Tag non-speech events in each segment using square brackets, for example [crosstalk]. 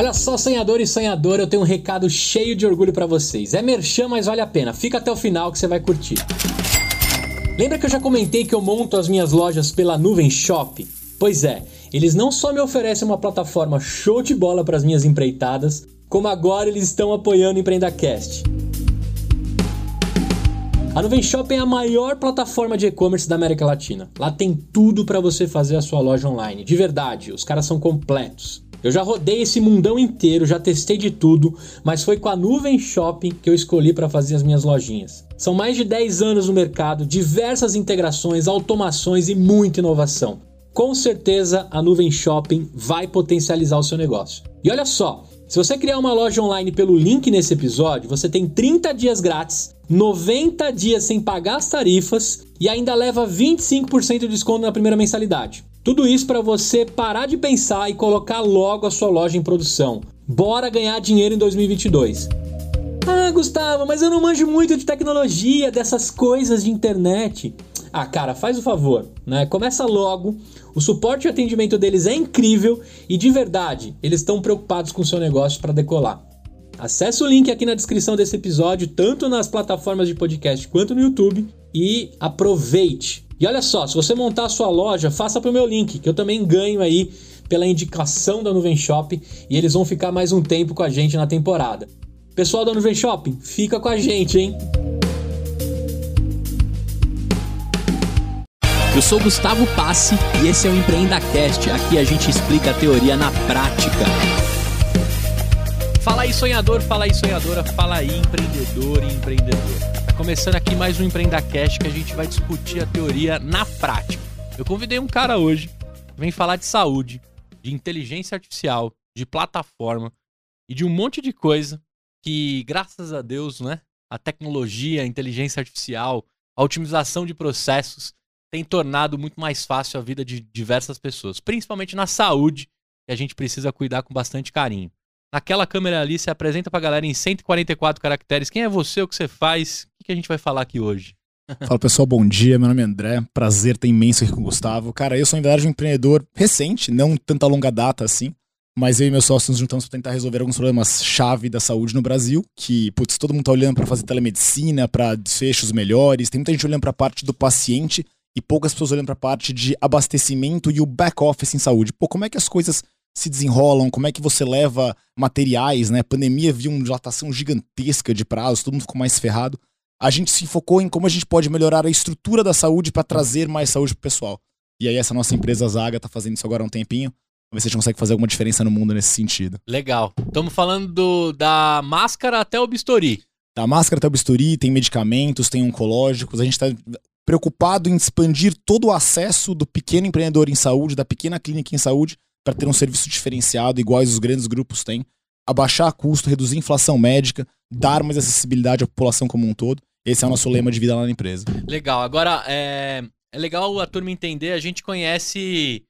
Olha só, sonhador e sonhadora, eu tenho um recado cheio de orgulho para vocês. É merchan, mas vale a pena. Fica até o final que você vai curtir. Lembra que eu já comentei que eu monto as minhas lojas pela Nuvem Shop? Pois é, eles não só me oferecem uma plataforma show de bola para as minhas empreitadas, como agora eles estão apoiando o EmpreendaCast. A Nuvem Shop é a maior plataforma de e-commerce da América Latina. Lá tem tudo para você fazer a sua loja online. De verdade, os caras são completos. Eu já rodei esse mundão inteiro, já testei de tudo, mas foi com a Nuvem Shopping que eu escolhi para fazer as minhas lojinhas. São mais de 10 anos no mercado, diversas integrações, automações e muita inovação. Com certeza a Nuvem Shopping vai potencializar o seu negócio. E olha só, se você criar uma loja online pelo link nesse episódio, você tem 30 dias grátis, 90 dias sem pagar as tarifas e ainda leva 25% de desconto na primeira mensalidade. Tudo isso para você parar de pensar e colocar logo a sua loja em produção. Bora ganhar dinheiro em 2022. Ah, Gustavo, mas eu não manjo muito de tecnologia, dessas coisas de internet. Ah, cara, faz o favor, né? Começa logo. O suporte e atendimento deles é incrível e de verdade, eles estão preocupados com o seu negócio para decolar. Acesse o link aqui na descrição desse episódio, tanto nas plataformas de podcast quanto no YouTube, e aproveite. E olha só, se você montar a sua loja, faça pro meu link, que eu também ganho aí pela indicação da Nuvem Shop e eles vão ficar mais um tempo com a gente na temporada. Pessoal da Nuvem Shopping, fica com a gente, hein? Eu sou Gustavo Passe e esse é o EmpreendaCast. Aqui a gente explica a teoria na prática. Fala aí, sonhador, fala aí, sonhadora, fala aí, empreendedor e empreendedor. Tá começando aqui mais um EmpreendaCast que a gente vai discutir a teoria na prática. Eu convidei um cara hoje que vem falar de saúde, de inteligência artificial, de plataforma e de um monte de coisa que, graças a Deus, né, a tecnologia, a inteligência artificial, a otimização de processos tem tornado muito mais fácil a vida de diversas pessoas, principalmente na saúde, que a gente precisa cuidar com bastante carinho. Naquela câmera ali, se apresenta pra galera em 144 caracteres. Quem é você, o que você faz? O que a gente vai falar aqui hoje? [laughs] Fala pessoal, bom dia. Meu nome é André. Prazer ter imenso aqui com o Gustavo. Cara, eu sou, em verdade, um empreendedor recente, não tanta longa data assim. Mas eu e meus sócios nos juntamos para tentar resolver alguns problemas chave da saúde no Brasil, que, putz, todo mundo tá olhando para fazer telemedicina, para desfechos melhores, tem muita gente olhando para a parte do paciente e poucas pessoas olhando para a parte de abastecimento e o back office em saúde. Pô, como é que as coisas se desenrolam? Como é que você leva materiais, né? A pandemia viu uma dilatação gigantesca de prazos, todo mundo ficou mais ferrado. A gente se focou em como a gente pode melhorar a estrutura da saúde para trazer mais saúde pro pessoal. E aí essa nossa empresa Zaga tá fazendo isso agora há um tempinho. Vamos ver se a gente consegue fazer alguma diferença no mundo nesse sentido. Legal. Estamos falando do, da máscara até o bisturi. Da máscara até o bisturi, tem medicamentos, tem oncológicos. A gente está preocupado em expandir todo o acesso do pequeno empreendedor em saúde, da pequena clínica em saúde, para ter um serviço diferenciado, iguais os grandes grupos têm, abaixar custo, reduzir inflação médica, dar mais acessibilidade à população como um todo. Esse é o nosso lema de vida lá na empresa. Legal. Agora, é, é legal a turma entender, a gente conhece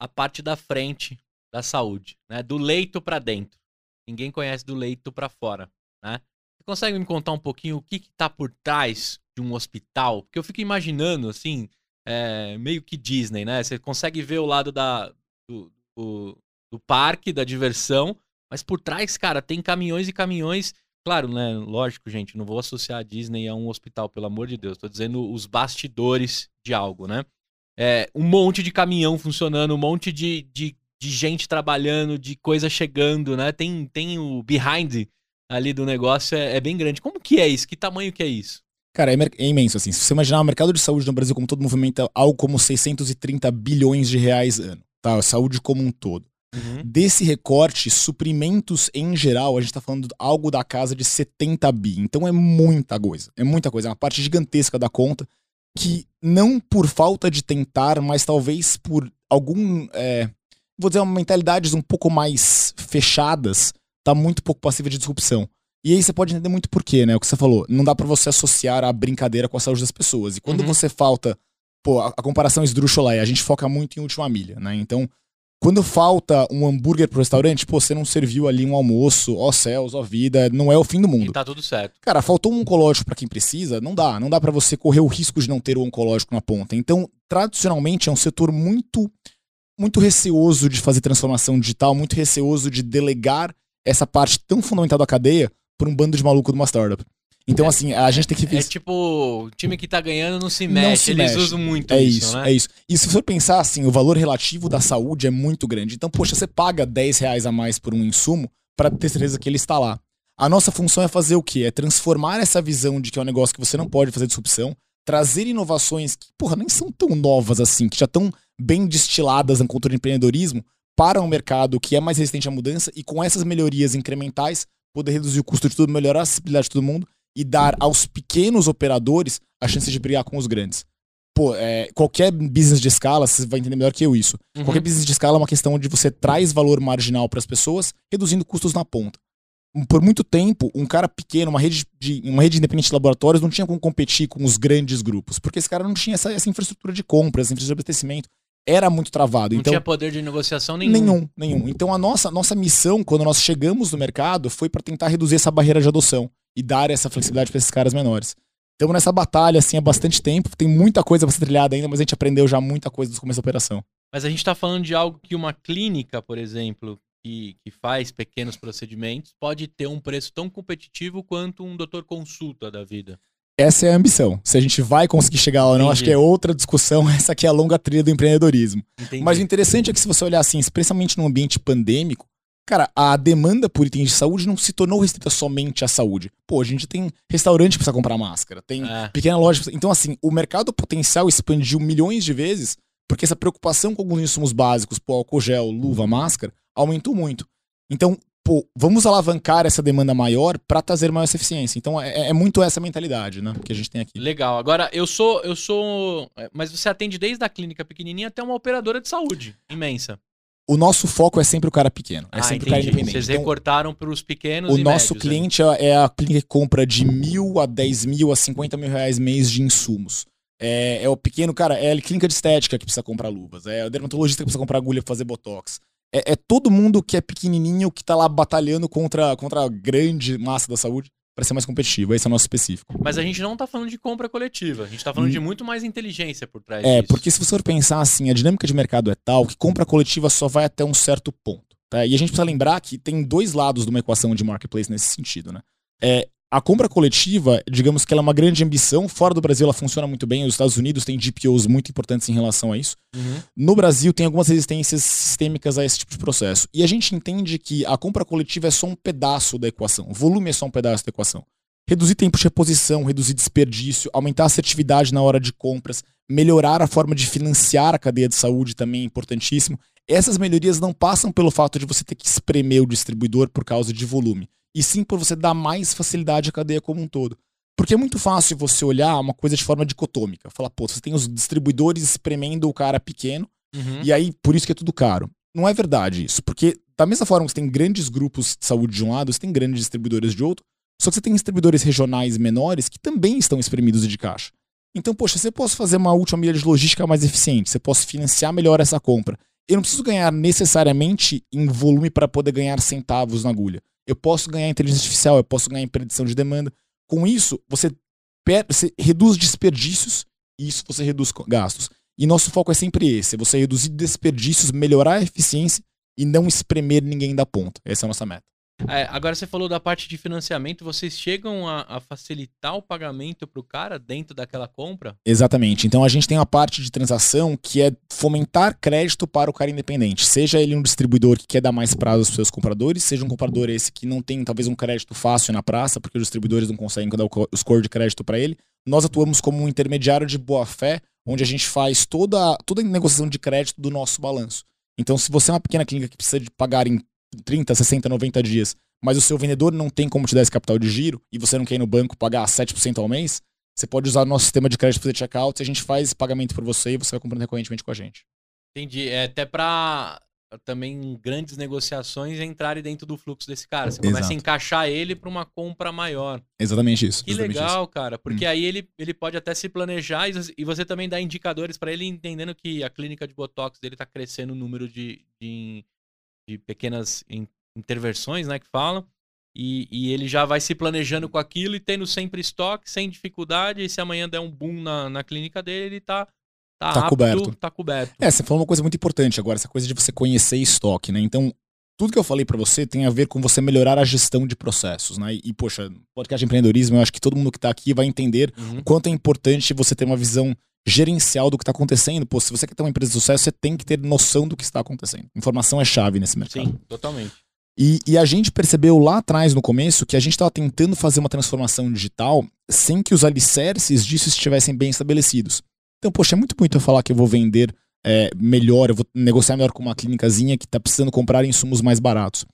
a parte da frente da saúde, né? Do leito para dentro. Ninguém conhece do leito para fora, né? Você consegue me contar um pouquinho o que está por trás de um hospital? Porque eu fico imaginando, assim, é, meio que Disney, né? Você consegue ver o lado da, do, do, do parque, da diversão, mas por trás, cara, tem caminhões e caminhões. Claro, né? Lógico, gente, não vou associar a Disney a um hospital, pelo amor de Deus. Tô dizendo os bastidores de algo, né? É, um monte de caminhão funcionando, um monte de, de, de gente trabalhando, de coisa chegando, né? Tem, tem o behind ali do negócio, é, é bem grande. Como que é isso? Que tamanho que é isso? Cara, é, é, imenso, assim. Se você imaginar o mercado de saúde no Brasil como todo movimento, algo como 630 bilhões de reais ano, tá? Saúde como um todo. Uhum. Desse recorte, suprimentos em geral, a gente tá falando algo da casa de 70 bi. Então é muita coisa. É muita coisa. É uma parte gigantesca da conta que não por falta de tentar, mas talvez por algum. É, vou dizer, uma mentalidades um pouco mais fechadas, tá muito pouco passiva de disrupção. E aí você pode entender muito por quê, né? O que você falou. Não dá para você associar a brincadeira com a saúde das pessoas. E quando uhum. você falta. Pô, a, a comparação esdrúxula é, a gente foca muito em última milha, né? Então, quando falta um hambúrguer pro restaurante, pô, você não serviu ali um almoço, ó céus, ó vida, não é o fim do mundo. E tá tudo certo. Cara, faltou um oncológico para quem precisa, não dá. Não dá para você correr o risco de não ter o oncológico na ponta. Então, tradicionalmente, é um setor muito muito receoso de fazer transformação digital, muito receoso de delegar essa parte tão fundamental da cadeia por um bando de maluco de uma startup. Então, assim, a gente tem que. É tipo, o time que tá ganhando não se mexe, não se eles mexe. usam muito é isso, isso né? É isso. E se for pensar assim, o valor relativo da saúde é muito grande. Então, poxa, você paga 10 reais a mais por um insumo para ter certeza que ele está lá. A nossa função é fazer o quê? É transformar essa visão de que é um negócio que você não pode fazer disrupção, trazer inovações que, porra, nem são tão novas assim, que já estão bem destiladas na cultura de empreendedorismo, para um mercado que é mais resistente à mudança e com essas melhorias incrementais poder reduzir o custo de tudo, melhorar a acessibilidade de todo mundo e dar aos pequenos operadores a chance de brigar com os grandes. Pô, é, qualquer business de escala, você vai entender melhor que eu isso. Uhum. Qualquer business de escala é uma questão onde você traz valor marginal para as pessoas, reduzindo custos na ponta. Por muito tempo, um cara pequeno, uma rede, de, uma rede independente de laboratórios, não tinha como competir com os grandes grupos, porque esse cara não tinha essa, essa infraestrutura de compras, infraestrutura de abastecimento era muito travado. Não então, tinha poder de negociação nenhum. Nenhum, nenhum. Então a nossa, nossa missão, quando nós chegamos no mercado, foi para tentar reduzir essa barreira de adoção e dar essa flexibilidade para esses caras menores. Estamos nessa batalha assim há bastante tempo, tem muita coisa para ser trilhada ainda, mas a gente aprendeu já muita coisa do começo da operação. Mas a gente está falando de algo que uma clínica, por exemplo, que, que faz pequenos procedimentos, pode ter um preço tão competitivo quanto um doutor consulta da vida. Essa é a ambição. Se a gente vai conseguir chegar lá ou não, Entendi. acho que é outra discussão. [laughs] Essa aqui é a longa trilha do empreendedorismo. Entendi. Mas o interessante é que se você olhar assim, especialmente num ambiente pandêmico, cara, a demanda por itens de saúde não se tornou restrita somente à saúde. Pô, a gente tem restaurante que precisa comprar máscara, tem é. pequena loja. Então, assim, o mercado potencial expandiu milhões de vezes porque essa preocupação com alguns insumos básicos, pô, álcool gel, luva, máscara, aumentou muito. Então, pô, vamos alavancar essa demanda maior para trazer maior eficiência. Então é, é, muito essa mentalidade, né, que a gente tem aqui. Legal. Agora eu sou eu sou, é, mas você atende desde a clínica pequenininha até uma operadora de saúde imensa. O nosso foco é sempre o cara pequeno, é ah, sempre entendi. o cara independente. Vocês então, recortaram para os pequenos O nosso médios, cliente né? é a clínica que compra de mil a dez mil a cinquenta mil reais mês de insumos. É, é, o pequeno, cara, é a clínica de estética que precisa comprar luvas, é o dermatologista que precisa comprar agulha pra fazer botox é, é, todo mundo que é pequenininho que tá lá batalhando contra, contra a grande massa da saúde para ser mais competitivo. Esse é o nosso específico. Mas a gente não tá falando de compra coletiva. A gente tá falando hum. de muito mais inteligência por trás é, disso. porque se você for pensar assim, a dinâmica de mercado é tal que compra coletiva só vai até um certo ponto. Tá? E a gente precisa lembrar que tem dois lados de uma equação de marketplace nesse sentido. Né? É, a compra coletiva, digamos que ela é uma grande ambição. Fora do Brasil, ela funciona muito bem. Os Estados Unidos têm GPOs muito importantes em relação a isso. Uhum. No Brasil, tem algumas resistências sistêmicas a esse tipo de processo. E a gente entende que a compra coletiva é só um pedaço da equação. O volume é só um pedaço da equação. Reduzir tempo de reposição, reduzir desperdício, aumentar a assertividade na hora de compras, melhorar a forma de financiar a cadeia de saúde também é importantíssimo. Essas melhorias não passam pelo fato de você ter que espremer o distribuidor por causa de volume e sim por você dar mais facilidade à cadeia como um todo. Porque é muito fácil você olhar uma coisa de forma dicotômica. Falar, pô, você tem os distribuidores espremendo o cara pequeno, uhum. e aí por isso que é tudo caro. Não é verdade isso. Porque, da mesma forma que você tem grandes grupos de saúde de um lado, você tem grandes distribuidores de outro, só que você tem distribuidores regionais menores que também estão espremidos de caixa. Então, poxa, você pode fazer uma última milha de logística mais eficiente, você pode financiar melhor essa compra. Eu não preciso ganhar necessariamente em volume para poder ganhar centavos na agulha. Eu posso ganhar inteligência artificial, eu posso ganhar em predição de demanda. Com isso, você, você reduz desperdícios e isso você reduz gastos. E nosso foco é sempre esse: é você reduzir desperdícios, melhorar a eficiência e não espremer ninguém da ponta. Essa é a nossa meta. É, agora você falou da parte de financiamento, vocês chegam a, a facilitar o pagamento para o cara dentro daquela compra? Exatamente. Então a gente tem uma parte de transação que é fomentar crédito para o cara independente. Seja ele um distribuidor que quer dar mais prazo aos seus compradores, seja um comprador esse que não tem talvez um crédito fácil na praça, porque os distribuidores não conseguem dar o score de crédito para ele. Nós atuamos como um intermediário de boa fé, onde a gente faz toda, toda a negociação de crédito do nosso balanço. Então, se você é uma pequena clínica que precisa de pagar em 30, 60, 90 dias, mas o seu vendedor não tem como te dar esse capital de giro e você não quer ir no banco pagar 7% ao mês, você pode usar o nosso sistema de crédito para fazer checkout e a gente faz esse pagamento por você e você vai comprando recorrentemente com a gente. Entendi. É até para também grandes negociações entrarem dentro do fluxo desse cara. Você começa Exato. a encaixar ele para uma compra maior. Exatamente isso. Que exatamente legal, isso. cara. Porque hum. aí ele, ele pode até se planejar e você também dá indicadores para ele entendendo que a clínica de Botox dele está crescendo o número de, de, de pequenas intervenções, né, que falam. E, e, ele já vai se planejando com aquilo e tendo sempre estoque, sem dificuldade. E se amanhã der um boom na, na clínica dele, ele tá tá, Tá apto, coberto. tá coberto. É, você falou uma coisa muito importante agora, essa coisa de você conhecer estoque, né? Então, tudo que eu falei pra você tem a ver com você melhorar a gestão de processos, né? E, e, poxa, podcast de empreendedorismo, eu acho que todo mundo que tá aqui vai entender Uhum. o quanto é importante você ter uma visão gerencial do que tá acontecendo. Pô, se você quer ter uma empresa de sucesso, você tem que ter noção do que está acontecendo. Informação é chave nesse mercado. Sim, totalmente. E, e a gente percebeu lá atrás, no começo, que a gente estava tentando fazer uma transformação digital sem que os alicerces disso estivessem bem estabelecidos. Então, poxa, é muito bonito eu falar que eu vou vender é, melhor, eu vou negociar melhor com uma clínicazinha que está precisando comprar insumos mais baratos.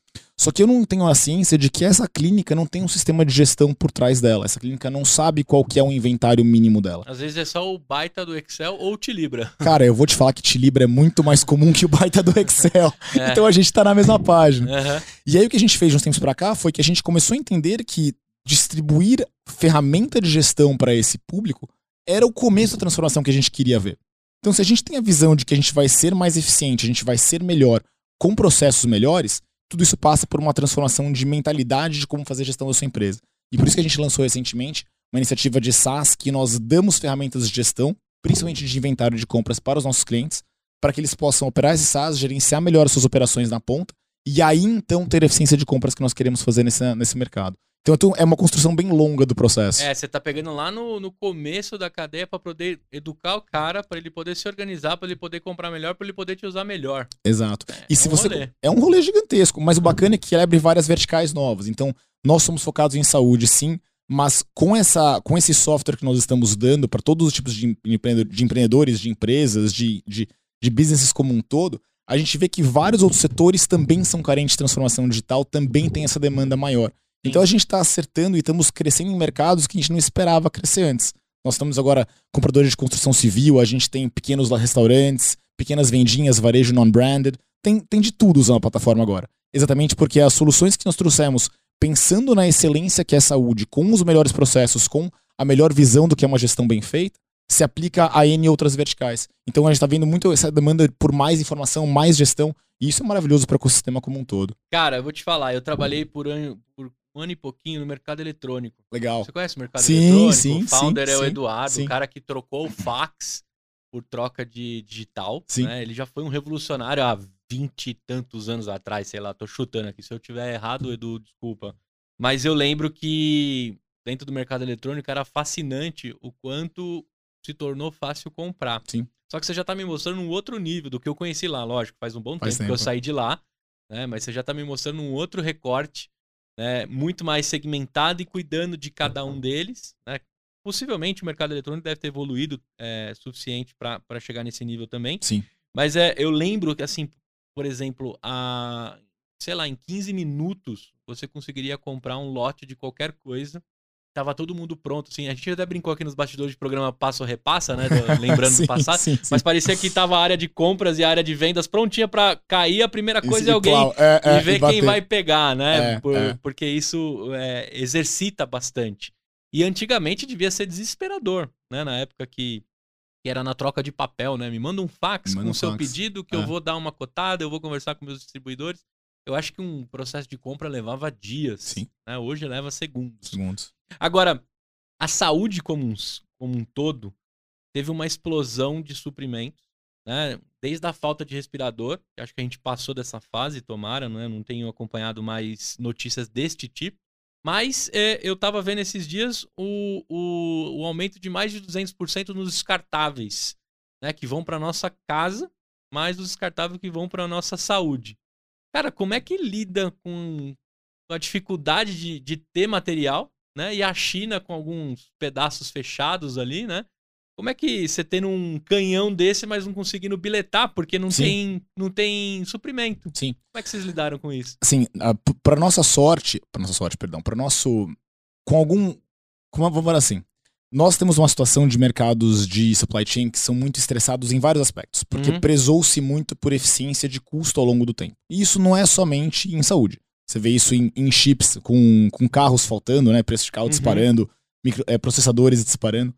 Só que eu não tenho a ciência de que essa clínica não tem um sistema de gestão por trás dela. Essa clínica não sabe qual que é o inventário mínimo dela. Às vezes é só o baita do Excel ou o Tilibra. [laughs] Cara, eu vou te falar que Tilibra é muito mais comum que o baita do Excel. [laughs] É. Então a gente tá na mesma página. Aham. E aí o que a gente fez uns tempos pra cá foi que a gente começou a entender que distribuir ferramenta de gestão para esse público era o começo da transformação que a gente queria ver. Então, se a gente tem a visão de que a gente vai ser mais eficiente, a gente vai ser melhor com processos melhores, tudo isso passa por uma transformação de mentalidade de como fazer gestão da sua empresa. E por isso que a gente lançou recentemente uma iniciativa de SaaS que nós damos ferramentas de gestão, principalmente de inventário de compras para os nossos clientes, para que eles possam operar esse SaaS, gerenciar melhor as suas operações na ponta e aí então ter a eficiência de compras que nós queremos fazer nesse, nesse mercado. Então tu- é uma construção bem longa do processo. É, você tá pegando lá no, no começo da cadeia pra poder educar o cara, pra ele poder se organizar, pra ele poder comprar melhor, pra ele poder te usar melhor. Exato. E é se um você rolê. é um rolê gigantesco, mas o bacana é que ele abre várias verticais novas. Então, nós somos focados em saúde, sim, mas com essa com esse software que nós estamos dando para todos os tipos de empreendedores, de empresas, de, de, de businesses como um todo, a gente vê que vários outros setores também são carentes de transformação digital, também tem essa demanda maior. Então a gente está acertando e estamos crescendo em mercados que a gente não esperava crescer antes. Nós estamos agora compradores de construção civil, a gente tem pequenos restaurantes, pequenas vendinhas, varejo non-branded, tem, tem de tudo usando a plataforma agora. Exatamente porque as soluções que nós trouxemos, pensando na excelência que é a saúde, com os melhores processos, com a melhor visão do que é uma gestão bem feita, se aplica a N outras verticais. Então a gente está vendo muito essa demanda por mais informação, mais gestão, e isso é maravilhoso para o ecossistema como um todo. Cara, eu vou te falar, eu trabalhei por por um ano e pouquinho no mercado eletrônico. Legal. Você conhece o mercado Sim, eletrônico? sim, o founder sim, é o Eduardo, sim. o cara que trocou o fax por troca de digital. Sim. né? Ele já foi um revolucionário há vinte e tantos anos atrás, sei lá, tô chutando aqui. Se eu tiver errado, Edu, desculpa. Mas eu lembro que dentro do mercado eletrônico era fascinante o quanto se tornou fácil comprar. Sim. Só que você já tá me mostrando um outro nível do que eu conheci lá, lógico, faz um bom Faz tempo, que eu tempo. saí de lá, né? Mas você já tá me mostrando um outro recorte, né? Muito mais segmentado e cuidando de cada um deles, né? Possivelmente o mercado eletrônico deve ter evoluído é, suficiente para chegar nesse nível também. Sim. Mas é, eu lembro que, assim, por exemplo, a, sei lá, em 15 minutos você conseguiria comprar um lote de qualquer coisa. Tava todo mundo pronto, assim. A gente até brincou aqui nos bastidores de programa Passo Repassa, né? do- [laughs] Lembrando Sim, do passado. sim, sim. Mas parecia que tava a área de compras e a área de vendas prontinha pra cair. A primeira coisa é alguém plau, é, é, e ver bater. quem vai pegar, né? É, Por- é. Porque isso é, exercita bastante. E antigamente devia ser desesperador, né? Na época que, que era na troca de papel, né? Me manda um fax Manda com um o seu fax. pedido que É. eu vou dar uma cotada, eu vou conversar com meus distribuidores. Eu acho que um processo de compra levava dias. Sim. né? Hoje leva segundos. Segundos. Agora, a saúde como um, como um todo teve uma explosão de suprimentos, né? Desde a falta de respirador, acho que a gente passou dessa fase, tomara, né? Não tenho acompanhado mais notícias deste tipo. Mas é, eu tava vendo esses dias o, o, o aumento de mais de 200% nos descartáveis, né? Que vão para nossa casa, mais os descartáveis que vão para nossa saúde. Cara, como é que lida com a dificuldade de, de ter material, né? E a China com alguns pedaços fechados ali, né? Como é que você tendo um canhão desse, mas não conseguindo biletar, porque não, Sim. tem, não tem suprimento? Sim. Como é que vocês lidaram com isso? assim, a- p- pra nossa sorte, pra nossa sorte, perdão, pra nosso, com algum, como vamos falar assim, nós temos uma situação de mercados de supply chain que são muito estressados em vários aspectos, porque Uhum. prezou-se muito por eficiência de custo ao longo do tempo. E isso não é somente em saúde. Você vê isso em, em chips, com, com carros faltando, né, preço de carro Uhum. disparando, micro- é, processadores disparando.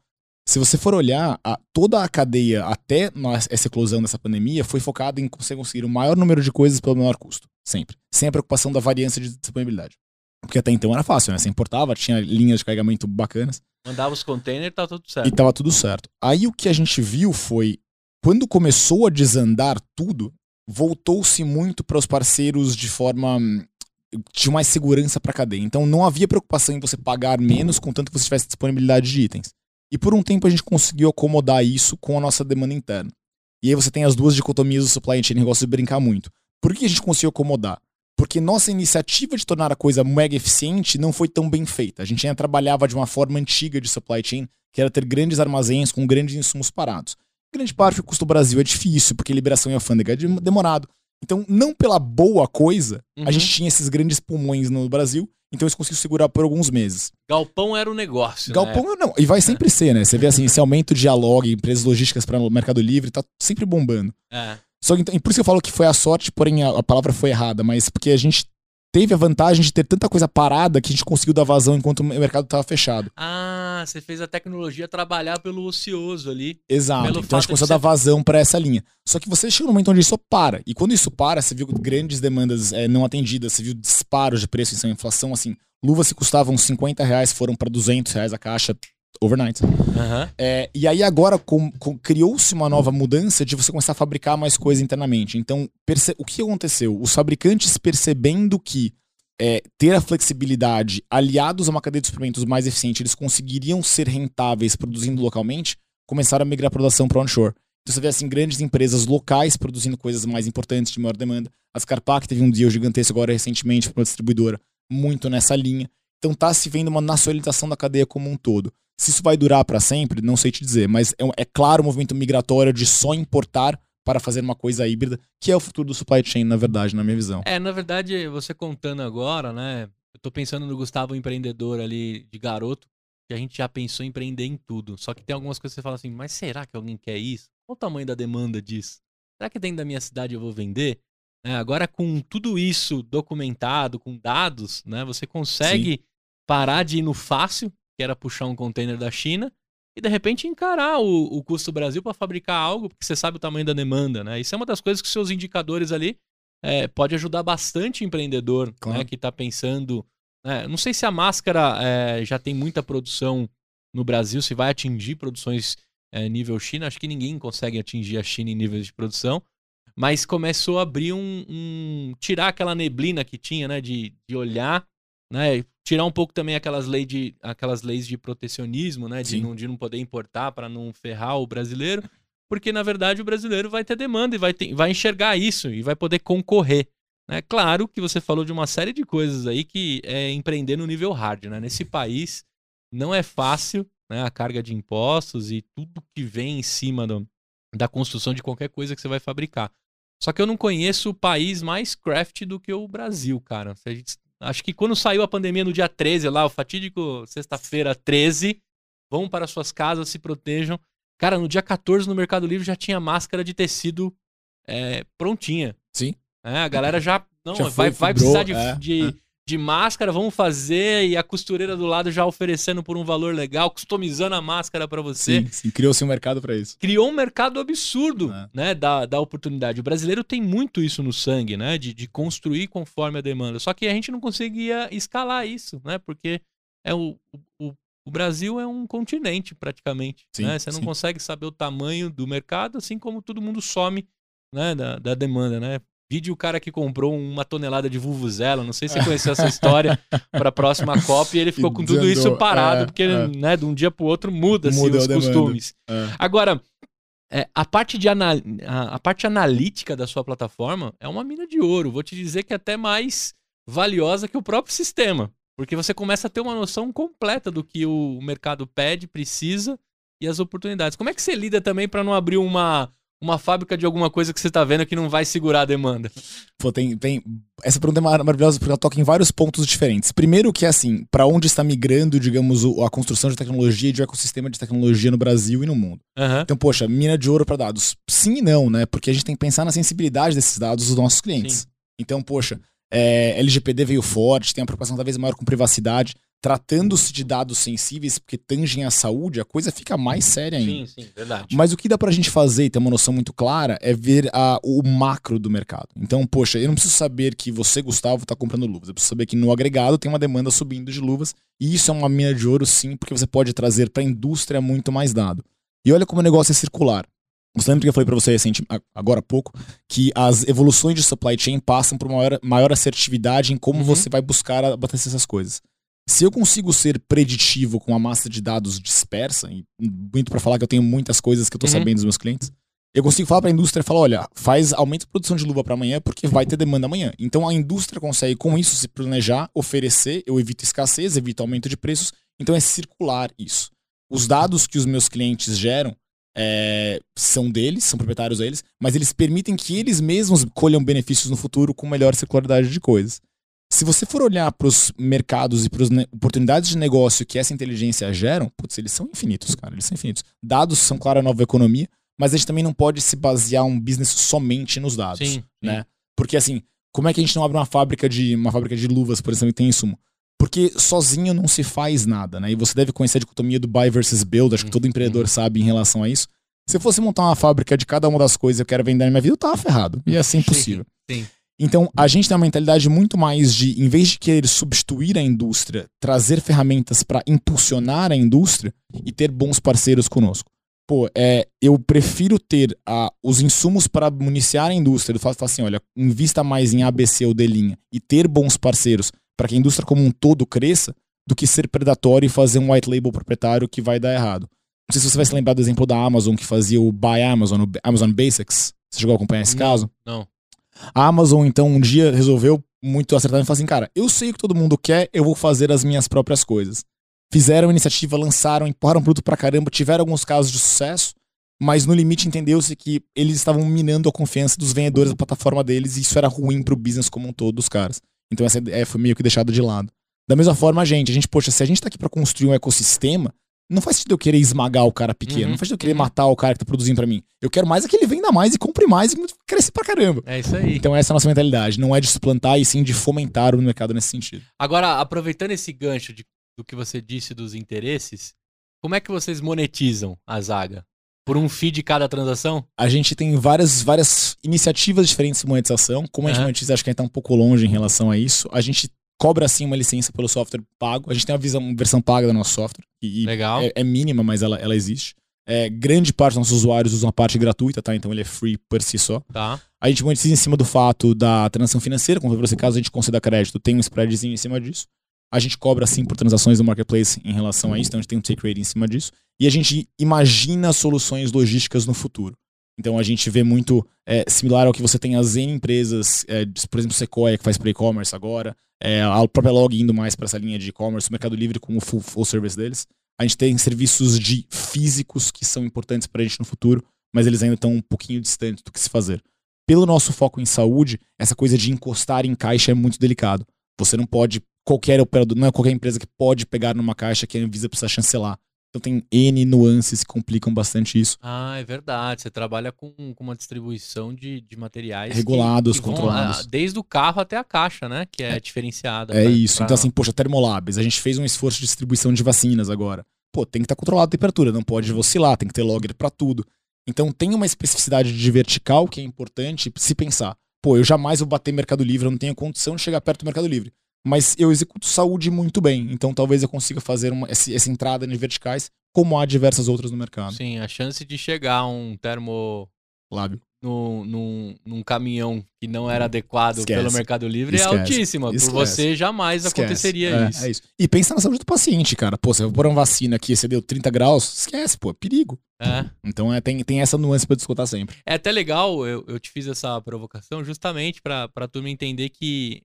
Se você for olhar, a- toda a cadeia até nós- essa eclosão dessa pandemia foi focada em você conseguir o maior número de coisas pelo menor custo. Sempre. Sem a preocupação da variância de disponibilidade. Porque até então era fácil, né? Você importava, tinha linhas de carregamento bacanas Mandava os containers, tá tudo e certo. tava tudo certo. Aí o que a gente viu foi quando começou a desandar tudo, voltou-se muito para os parceiros de forma de mais segurança para a cadeia. Então não havia preocupação em você pagar menos, contanto que você tivesse disponibilidade de itens. E por um tempo a gente conseguiu acomodar isso com a nossa demanda interna. E aí você tem as duas dicotomias do supply chain, negócio de brincar muito. Por que a gente conseguiu acomodar? Porque nossa iniciativa de tornar a coisa mega eficiente não foi tão bem feita. A gente ainda trabalhava de uma forma antiga de supply chain, que era ter grandes armazéns com grandes insumos parados. Grande parte do custo do Brasil é difícil, porque liberação em alfândega é demorado. Então, não pela boa coisa, uhum. a gente tinha esses grandes pulmões no Brasil, então eles conseguiram segurar por alguns meses. Galpão era o negócio. Galpão né? não, e vai sempre ser, né? Você vê assim, esse aumento de dialogue, empresas logísticas para o Mercado Livre, tá sempre bombando. É. Só que, então, por isso que eu falo que foi a sorte, porém a, a palavra foi errada, mas porque a gente teve a vantagem de ter tanta coisa parada que a gente conseguiu dar vazão enquanto o mercado estava fechado. Ah, você fez a tecnologia trabalhar pelo ocioso ali. Exato. Então a gente a dar vazão para essa linha. Só que você chega num momento onde isso para. E quando isso para, você viu grandes demandas é, não atendidas, você viu disparos de preço em inflação, assim, luvas que custavam 50 reais foram para 200 reais a caixa overnight. Uhum. É, e aí agora criou-se uma nova mudança de você começar a fabricar mais coisa internamente. Então, o que aconteceu? Os fabricantes percebendo que é, ter a flexibilidade aliados a uma cadeia de suprimentos mais eficiente, eles conseguiriam ser rentáveis produzindo localmente, começaram a migrar a produção para onshore. Então você vê assim grandes empresas locais produzindo coisas mais importantes de maior demanda. A Scarpac teve um deal gigantesco agora recentemente para uma distribuidora muito nessa linha. Então tá se vendo uma nacionalização da cadeia como um todo. Se isso vai durar para sempre, não sei te dizer, mas é, é claro o movimento migratório de só importar para fazer uma coisa híbrida, que é o futuro do supply chain, na verdade, na minha visão. É, na verdade, você contando agora, né? Eu tô pensando no Gustavo empreendedor ali de garoto, que a gente já pensou em empreender em tudo. Só que tem algumas coisas que você fala assim, mas será que alguém quer isso? Qual o tamanho da demanda disso? Será que dentro da minha cidade eu vou vender? É, agora, com tudo isso documentado, com dados, né? Você consegue Sim. parar de ir no fácil, que era puxar um container da China, e de repente encarar o, o custo Brasil para fabricar algo, porque você sabe o tamanho da demanda, né? Isso é uma das coisas que seus indicadores ali é, pode ajudar bastante o empreendedor né, claro. né, que está pensando. Né? Não sei se a máscara é, já tem muita produção no Brasil, se vai atingir produções é, nível China. Acho que ninguém consegue atingir a China em níveis de produção. Mas começou a abrir um, um. tirar aquela neblina que tinha, né? De, de olhar né? Tirar um pouco também aquelas, lei de, aquelas leis de protecionismo, né? De não, de não poder importar para não ferrar o brasileiro. Porque, na verdade, o brasileiro vai ter demanda e vai, ter, vai enxergar isso e vai poder concorrer. Né? Claro que você falou de uma série de coisas aí que é empreender no nível hard. Né? Nesse país não é fácil né? a carga de impostos e tudo que vem em cima do, da construção de qualquer coisa que você vai fabricar. Só que eu não conheço o país mais craft do que o Brasil, cara. Se a gente Acho que quando saiu a pandemia no dia 13, lá, o fatídico sexta-feira 13, vão para suas casas, se protejam. Cara, no dia 14 no Mercado Livre já tinha máscara de tecido é, prontinha. Sim. É, a galera já. Não, já vai, vai precisar de, é, de, é de máscara, vamos fazer, e a costureira do lado já oferecendo por um valor legal, customizando a máscara para você. Sim, sim. criou-se um mercado para isso. Criou um mercado absurdo, é. né, da, da oportunidade. O brasileiro tem muito isso no sangue, né, de, de construir conforme a demanda. Só que a gente não conseguia escalar isso, né, porque é o, o, o Brasil é um continente praticamente, sim, né? Você não sim. consegue saber o tamanho do mercado, assim como todo mundo some, né, da, da demanda, né? Vide o cara que comprou uma tonelada de Vuvuzela, não sei se você conheceu essa história, para a próxima Copa e ele ficou com tudo isso parado, é, porque é. Né, de um dia para o outro muda-se muda os costumes. É. Agora, é, a, parte de a, a, parte analítica da sua plataforma é uma mina de ouro. Vou te dizer que é até mais valiosa que o próprio sistema, porque você começa a ter uma noção completa do que o mercado pede, precisa e as oportunidades. Como é que você lida também para não abrir uma uma fábrica de alguma coisa que você está vendo que não vai segurar a demanda? Pô, tem, tem... Essa pergunta é maravilhosa porque ela toca em vários pontos diferentes. Primeiro que é assim, para onde está migrando, digamos, a construção de tecnologia e de ecossistema de tecnologia no Brasil e no mundo. Uhum. Então, poxa, mina de ouro para dados. Sim e não, né? Porque a gente tem que pensar na sensibilidade desses dados dos nossos clientes. Sim. Então, poxa, é, LGPD veio forte, tem uma preocupação talvez maior com privacidade tratando-se de dados sensíveis porque tangem a saúde, a coisa fica mais séria ainda. Sim, sim, verdade. Mas o que dá pra gente fazer e ter uma noção muito clara é ver a, o macro do mercado. Então, poxa, eu não preciso saber que você, Gustavo, tá comprando luvas. Eu preciso saber que no agregado tem uma demanda subindo de luvas. E isso é uma mina de ouro, sim, porque você pode trazer para a indústria muito mais dado. E olha como o negócio é circular. Você lembra que eu falei para você recente, agora há pouco, que as evoluções de supply chain passam por maior, maior assertividade em como uhum. você vai buscar abastecer essas coisas. Se eu consigo ser preditivo com a massa de dados dispersa, e muito para falar que eu tenho muitas coisas que eu tô uhum. sabendo dos meus clientes, eu consigo falar para a indústria e falar, olha, faz aumenta a produção de luva para amanhã porque vai ter demanda amanhã. Então a indústria consegue com isso se planejar, oferecer, eu evito escassez, evito aumento de preços, então é circular isso. Os dados que os meus clientes geram é, são deles, são proprietários deles, mas eles permitem que eles mesmos colham benefícios no futuro com melhor circularidade de coisas. Se você for olhar para os mercados e para as oportunidades de negócio que essa inteligência geram, putz, eles são infinitos, cara, eles são infinitos. Dados são, claro, a nova economia, mas a gente também não pode se basear um business somente nos dados, sim, né? Sim. Porque assim, como é que a gente não abre uma fábrica de uma fábrica de luvas, por exemplo, e tem insumo? Porque sozinho não se faz nada, né? E você deve conhecer a dicotomia do buy versus build, acho que todo empreendedor uhum. sabe em relação a isso. Se eu fosse montar uma fábrica de cada uma das coisas que eu quero vender na minha vida, eu tava ferrado. Ia ser impossível. Sim, sim. Então, a gente tem uma mentalidade muito mais de, em vez de querer substituir a indústria, trazer ferramentas para impulsionar a indústria e ter bons parceiros conosco. Pô, é, eu prefiro ter a, os insumos para municiar a indústria. Eu falo assim: olha, invista mais em ABC ou D linha e ter bons parceiros para que a indústria como um todo cresça, do que ser predatório e fazer um white label proprietário que vai dar errado. Não sei se você vai se lembrar do exemplo da Amazon que fazia o Buy Amazon, o Amazon Basics. Você chegou a acompanhar esse não, caso? Não. A Amazon, então, um dia resolveu muito acertar e falar assim, cara, eu sei o que todo mundo quer, eu vou fazer as minhas próprias coisas. Fizeram a iniciativa, lançaram, empurraram produto pra caramba, tiveram alguns casos de sucesso, mas no limite entendeu-se que eles estavam minando a confiança dos vendedores da plataforma deles e isso era ruim pro business como um todo dos caras. Então essa ideia foi meio que deixada de lado. Da mesma forma, a gente, a gente, poxa, se a gente tá aqui para construir um ecossistema, não faz sentido eu querer esmagar o cara pequeno, uhum, não faz sentido eu querer uhum. matar o cara que tá produzindo para mim. Eu quero mais é que ele venda mais e compre mais e cresça pra caramba. É isso aí. Então essa é a nossa mentalidade, não é de suplantar e sim de fomentar o mercado nesse sentido. Agora, aproveitando esse gancho de, do que você disse dos interesses, como é que vocês monetizam a Zaga? Por um fee de cada transação? A gente tem várias, várias iniciativas diferentes de monetização. Como a gente uhum. monetiza, acho que a gente tá um pouco longe em relação a isso. A gente cobra sim uma licença pelo software pago. A gente tem uma, visão, uma versão paga do nosso software. E Legal. É, é, mínima, mas ela, ela existe. É, grande parte dos nossos usuários usam a parte gratuita, tá? Então ele é free por si só. Tá. A gente monetiza em cima do fato da transação financeira, como você caso a gente conceda crédito, tem um spreadzinho em cima disso. A gente cobra sim por transações no marketplace em relação a isso, então a gente tem um take rate em cima disso. E a gente imagina soluções logísticas no futuro. Então a gente vê muito é, similar ao que você tem as N empresas, é, por exemplo, Sequoia, que faz para e-commerce agora, é, a própria Log indo mais para essa linha de e-commerce, o Mercado Livre com o full, full service deles. A gente tem serviços de físicos que são importantes para a gente no futuro, mas eles ainda estão um pouquinho distantes do que se fazer. Pelo nosso foco em saúde, essa coisa de encostar em caixa é muito delicado. Você não pode qualquer operador, não é qualquer empresa que pode pegar numa caixa que a Anvisa precisa chancelar. Então tem N nuances que complicam bastante isso. Ah, é verdade. Você trabalha com, com uma distribuição de, de materiais regulados, que, que controlados. Vão, desde o carro até a caixa, né? Que é, é diferenciada. É pra, isso. Pra... Então, assim, poxa, Termolabs, a gente fez um esforço de distribuição de vacinas agora. Pô, tem que estar tá controlado a temperatura, não pode oscilar, tem que ter logger para tudo. Então tem uma especificidade de vertical que é importante se pensar. Pô, eu jamais vou bater Mercado Livre, eu não tenho condição de chegar perto do Mercado Livre mas eu executo saúde muito bem. Então talvez eu consiga fazer uma, essa entrada em verticais, como há diversas outras no mercado. Sim, a chance de chegar um termo lábio no, num, num caminhão que não era adequado Esquece. pelo Mercado Livre é Esquece. é altíssima. Esquece. Por você jamais aconteceria é, isso. É isso. E pensa na saúde do paciente, cara. Pô, se eu pôr uma vacina aqui e você deu 30 graus, esquece, pô, é perigo. É. Então é, tem, tem essa nuance pra discutir sempre. É até legal, eu, eu te fiz essa provocação justamente pra, pra turma entender que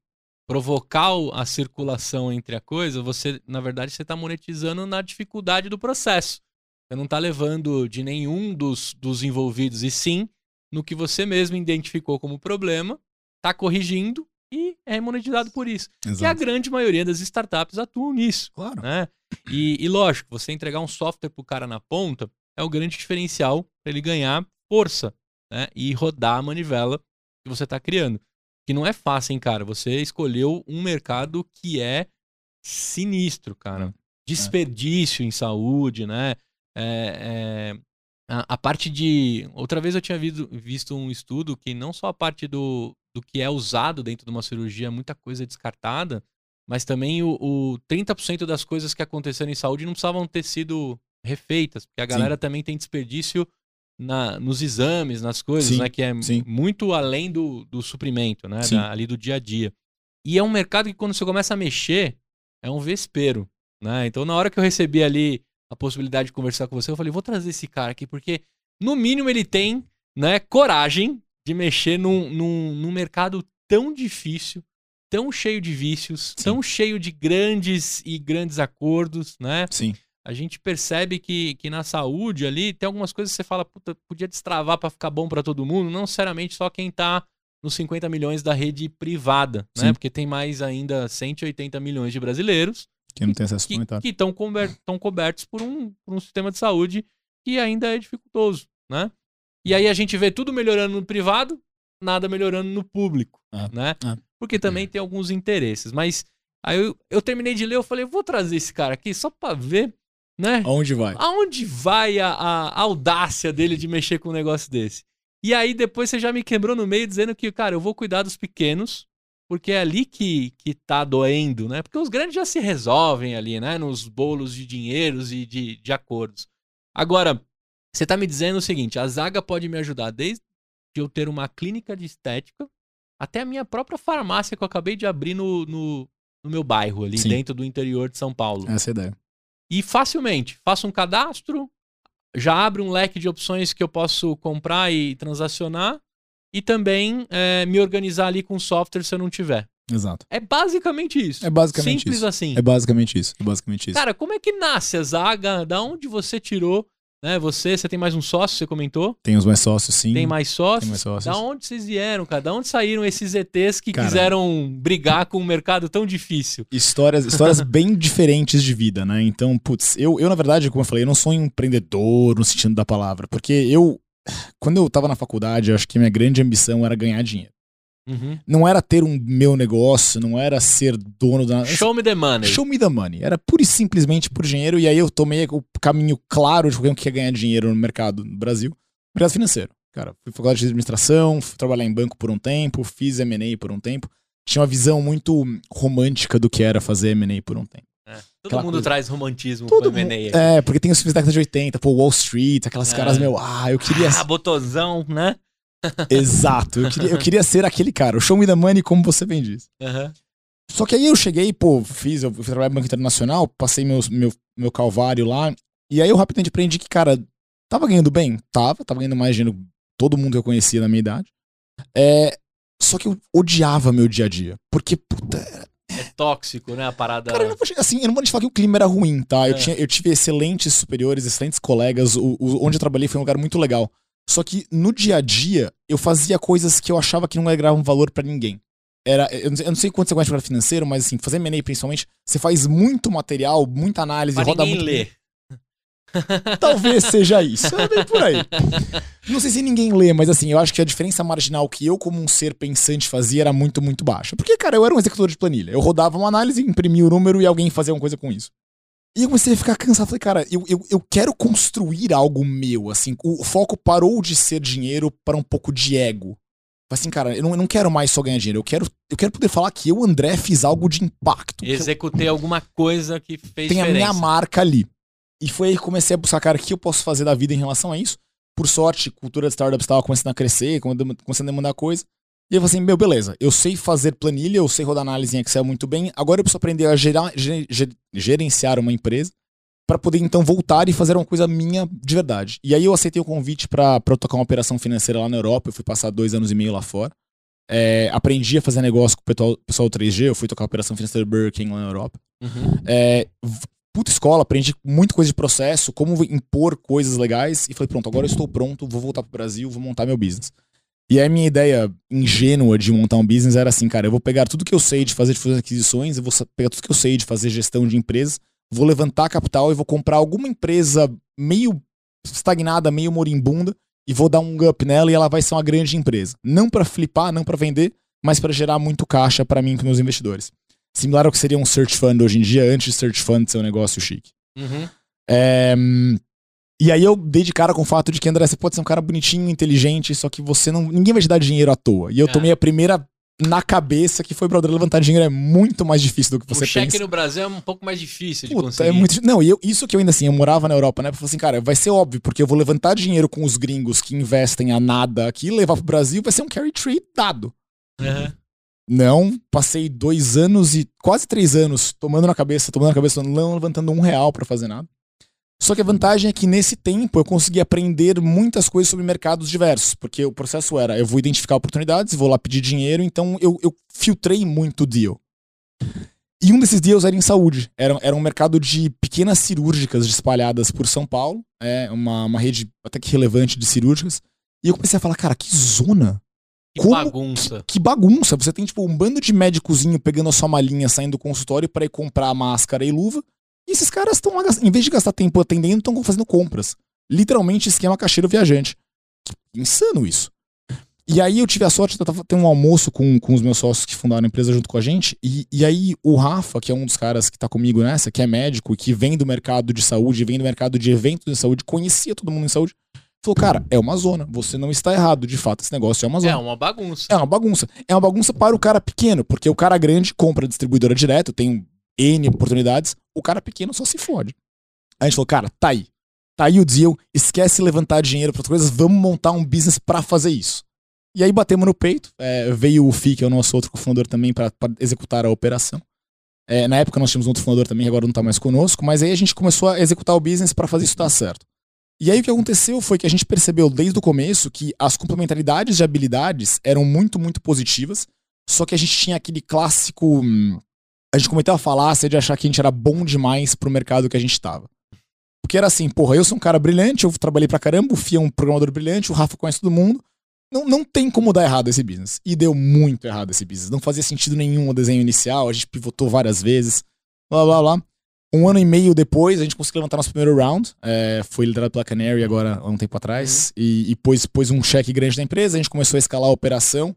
provocar a circulação entre a coisa, você, na verdade, você está monetizando na dificuldade do processo. Você não está levando de nenhum dos, dos envolvidos, e sim no que você mesmo identificou como problema, está corrigindo e é monetizado por isso. Exato. E a grande maioria das startups atuam nisso. Claro. Né? E, e lógico, você entregar um software para o cara na ponta é o grande diferencial para ele ganhar força né? e rodar a manivela que você está criando que não é fácil, hein, cara. Você escolheu um mercado que é sinistro, cara. É. Desperdício é. em saúde, né? É, é, a, a, parte de. Outra vez eu tinha visto, visto um estudo que não só a parte do, do que é usado dentro de uma cirurgia, muita coisa é descartada, mas também o, o 30% das coisas que aconteceram em saúde não precisavam ter sido refeitas, porque a galera Sim. também tem desperdício na, nos exames, nas coisas, Sim, né? Que é sim. muito além do, do suprimento, né? Da- ali do dia a dia. E é um mercado que quando você começa a mexer, é um vespeiro, né? Então na hora que eu recebi ali a possibilidade de conversar com você, eu falei, vou trazer esse cara aqui, porque no mínimo ele tem, né, coragem de mexer num, num, num mercado tão difícil, tão cheio de vícios, Sim. tão cheio de grandes e grandes acordos, né? Sim. A gente percebe que, que na saúde ali tem algumas coisas que você fala, puta, podia destravar pra ficar bom pra todo mundo, não necessariamente só quem tá nos 50 milhões da rede privada, né? Sim. Porque tem mais ainda 180 milhões de brasileiros Que não tem acesso que suplementar. estão cobertos por um, por um sistema de saúde que ainda é dificultoso, né? E aí a gente vê tudo melhorando no privado, nada melhorando no público, Ah, né? ah. Porque também tem alguns interesses. Mas aí eu, eu terminei de ler, eu falei, vou trazer esse cara aqui só pra ver, né? Aonde vai? Aonde vai a, a audácia dele de mexer com um negócio desse? E aí depois você já me quebrou no meio dizendo que, cara, eu vou cuidar dos pequenos, porque é ali que, que tá doendo, né? Porque os grandes já se resolvem ali, né? Nos bolos de dinheiros e de, de acordos. Agora, você tá me dizendo o seguinte: a Zaga pode me ajudar desde eu ter uma clínica de estética até a minha própria farmácia que eu acabei de abrir no, no, no meu bairro, ali Sim. dentro do interior de São Paulo. Essa é ideia. E facilmente, faço um cadastro, já abre um leque de opções que eu posso comprar e transacionar, e também é, me organizar ali com software se eu não tiver. Exato. É basicamente isso. É basicamente Simples isso. assim. É basicamente isso. É basicamente isso. Cara, como é que nasce a Zaga? Da onde você tirou? Né? Você, você tem mais um sócio, você comentou? Tem os mais sócios, sim. Tem mais sócios? Tem mais sócios. Da onde vocês vieram, cara? Da onde saíram esses ETs que Cara. quiseram brigar com um mercado tão difícil? Histórias, histórias [laughs] bem diferentes de vida, né? Então, putz, eu, eu, na verdade, como eu falei, eu não sou um empreendedor no sentido da palavra. Porque eu, quando eu tava na faculdade, eu acho que a minha grande ambição era ganhar dinheiro. Uhum. Não era ter um meu negócio, não era ser dono da. Show me the money. Show me the money. Era pura e simplesmente por dinheiro. E aí eu tomei o caminho claro de alguém que quer ganhar dinheiro no mercado no Brasil. Mercado financeiro. Cara, fui faculdade de administração, fui trabalhar em banco por um tempo, fiz M&A por um tempo. Tinha uma visão muito romântica do que era fazer M&A por um tempo. É. Todo Aquela mundo coisa. traz romantismo Todo pro M&A. É, porque tem os filmes da década de 80, pô, Wall Street, aquelas É. caras, meu, ah, eu queria... Ah, botãozão, né? Exato, eu queria, eu queria ser aquele cara, o show me the money como você bem diz. Aham. Só que aí eu cheguei, pô, fiz, eu fui trabalhar no Banco Internacional, passei meus, meu, meu calvário lá, e aí eu rapidamente aprendi que, cara, tava ganhando bem? Tava, tava ganhando mais dinheiro, todo mundo que eu conhecia na minha idade. É, só que eu odiava meu dia a dia, porque, puta, É tóxico, né? A parada. Cara, eu não vou assim, eu não vou te falar que o clima era ruim, tá? Eu, É. tinha, eu tive excelentes superiores, excelentes colegas. O, o- onde eu trabalhei foi um lugar muito legal. Só que no dia a dia, eu fazia coisas que eu achava que não agregavam valor pra ninguém. Era, eu, não sei, quanto você gosta de financeiro, mas assim, fazer M&A principalmente, você faz muito material, muita análise, pra roda muito. ler. Talvez seja isso. É bem por aí. Não sei se ninguém lê, mas assim, eu acho que a diferença marginal que eu, como um ser pensante, fazia era muito, muito baixa. Porque, cara, eu era um executor de planilha. Eu rodava uma análise, imprimia o número e alguém fazia alguma coisa com isso. E eu comecei a ficar cansado. Falei, cara, eu, eu, eu quero construir algo meu, assim. O foco parou de ser dinheiro para um pouco de ego. Falei assim, cara, eu não, eu não quero mais só ganhar dinheiro. Eu quero, eu quero poder falar que eu, André, fiz algo de impacto. que eu Executei alguma coisa que fez tem a diferença. minha marca ali. E foi aí que comecei a buscar, cara, o que eu posso fazer da vida em relação a isso. Por sorte, cultura de startups estava começando a crescer, começando a demandar coisa. E eu falei assim, meu, beleza, eu sei fazer planilha, eu sei rodar análise em Excel muito bem, agora eu preciso aprender a gerar, ge- ge- gerenciar uma empresa para poder então voltar e fazer uma coisa minha de verdade. E aí eu aceitei o convite para tocar uma operação financeira lá na Europa, eu fui passar dois anos e meio lá fora. É, aprendi a fazer negócio com o pessoal, pessoal do 3G, eu fui tocar a operação financeira do Burger King lá na Europa. Uhum. É, puta escola, aprendi muita coisa de processo, como impor coisas legais, e falei, pronto, agora eu estou pronto, vou voltar pro Brasil, vou montar meu business. E aí a minha ideia ingênua de montar um business era assim, cara, eu vou pegar tudo que eu sei de fazer de fazer aquisições, eu vou pegar tudo que eu sei de fazer gestão de empresas, vou levantar capital e vou comprar alguma empresa meio estagnada, meio moribunda, e vou dar um up nela e ela vai ser uma grande empresa. Não para flipar, não para vender, mas para gerar muito caixa para mim e para meus investidores. Similar ao que seria um search fund hoje em dia, antes de search fund ser um negócio chique. Uhum. É, e aí eu dei de cara com o fato de que, André, você pode ser um cara bonitinho, inteligente, só que você não. Ninguém vai te dar dinheiro à toa. E eu É. tomei a primeira na cabeça que foi, brother, levantar dinheiro é muito mais difícil do que você o cheque pensa. no Brasil é um pouco mais difícil de Puta, conseguir. é muito. Não, e eu, isso que eu ainda assim, eu morava na Europa, né? Eu falei assim, cara, vai ser óbvio, porque eu vou levantar dinheiro com os gringos que investem a nada aqui, levar pro Brasil, vai ser um carry trade dado. Uhum. Não, passei dois anos e quase três anos tomando na cabeça, tomando na cabeça, não levantando um real pra fazer nada. Só que a vantagem é que nesse tempo eu consegui aprender muitas coisas sobre mercados diversos, porque o processo era, eu vou identificar oportunidades, vou lá pedir dinheiro, então eu, eu filtrei muito deal. E um desses deals era em saúde. Era, era um mercado de pequenas cirúrgicas espalhadas por São Paulo, é uma, uma rede até que relevante de cirúrgicas. E eu comecei a falar, cara, que zona! Que Como- bagunça. Que bagunça! Você tem, tipo, um bando de médicozinho pegando a sua malinha, saindo do consultório para ir comprar máscara e luva. E esses caras estão em vez de gastar tempo atendendo, estão fazendo compras. Literalmente esquema caixeiro viajante. Que insano isso. E aí eu tive a sorte de ter um almoço com, com os meus sócios que fundaram a empresa junto com a gente. E, e aí o Rafa, que é um dos caras que tá comigo nessa, que é médico e que vem do mercado de saúde, vem do mercado de eventos de saúde, conhecia todo mundo em saúde, falou, cara, é uma zona. Você não está errado. De fato, esse negócio é uma zona. É uma bagunça. É uma bagunça. É uma bagunça para o cara pequeno, porque o cara grande compra distribuidora direto, tem N oportunidades, o cara pequeno só se fode. A gente falou, cara, tá aí. Tá aí o deal, esquece levantar dinheiro para outras coisas, vamos montar um business para fazer isso. E aí batemos no peito, é, veio o FI, que é o nosso outro cofundador também, para executar a operação. É, na época nós tínhamos um outro fundador também, agora não tá mais conosco, mas aí a gente começou a executar o business para fazer isso dar certo. E aí o que aconteceu foi que a gente percebeu desde o começo que as complementaridades de habilidades eram muito, muito positivas, só que a gente tinha aquele clássico. hum, A gente cometeu a falácia de achar que a gente era bom demais pro mercado que a gente tava. Porque era assim, porra, eu sou um cara brilhante, eu trabalhei pra caramba, o Fih é um programador brilhante, o Rafa conhece todo mundo. Não, não tem como dar errado esse business. E deu muito errado esse business. Não fazia sentido nenhum o desenho inicial, a gente pivotou várias vezes, blá blá blá. Um ano e meio depois, a gente conseguiu levantar nosso primeiro round. é, foi liderado pela Canary agora, há um tempo atrás. E, e pôs, pôs um cheque grande na empresa, a gente começou a escalar a operação.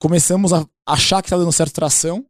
Começamos a achar que estava dando certo tração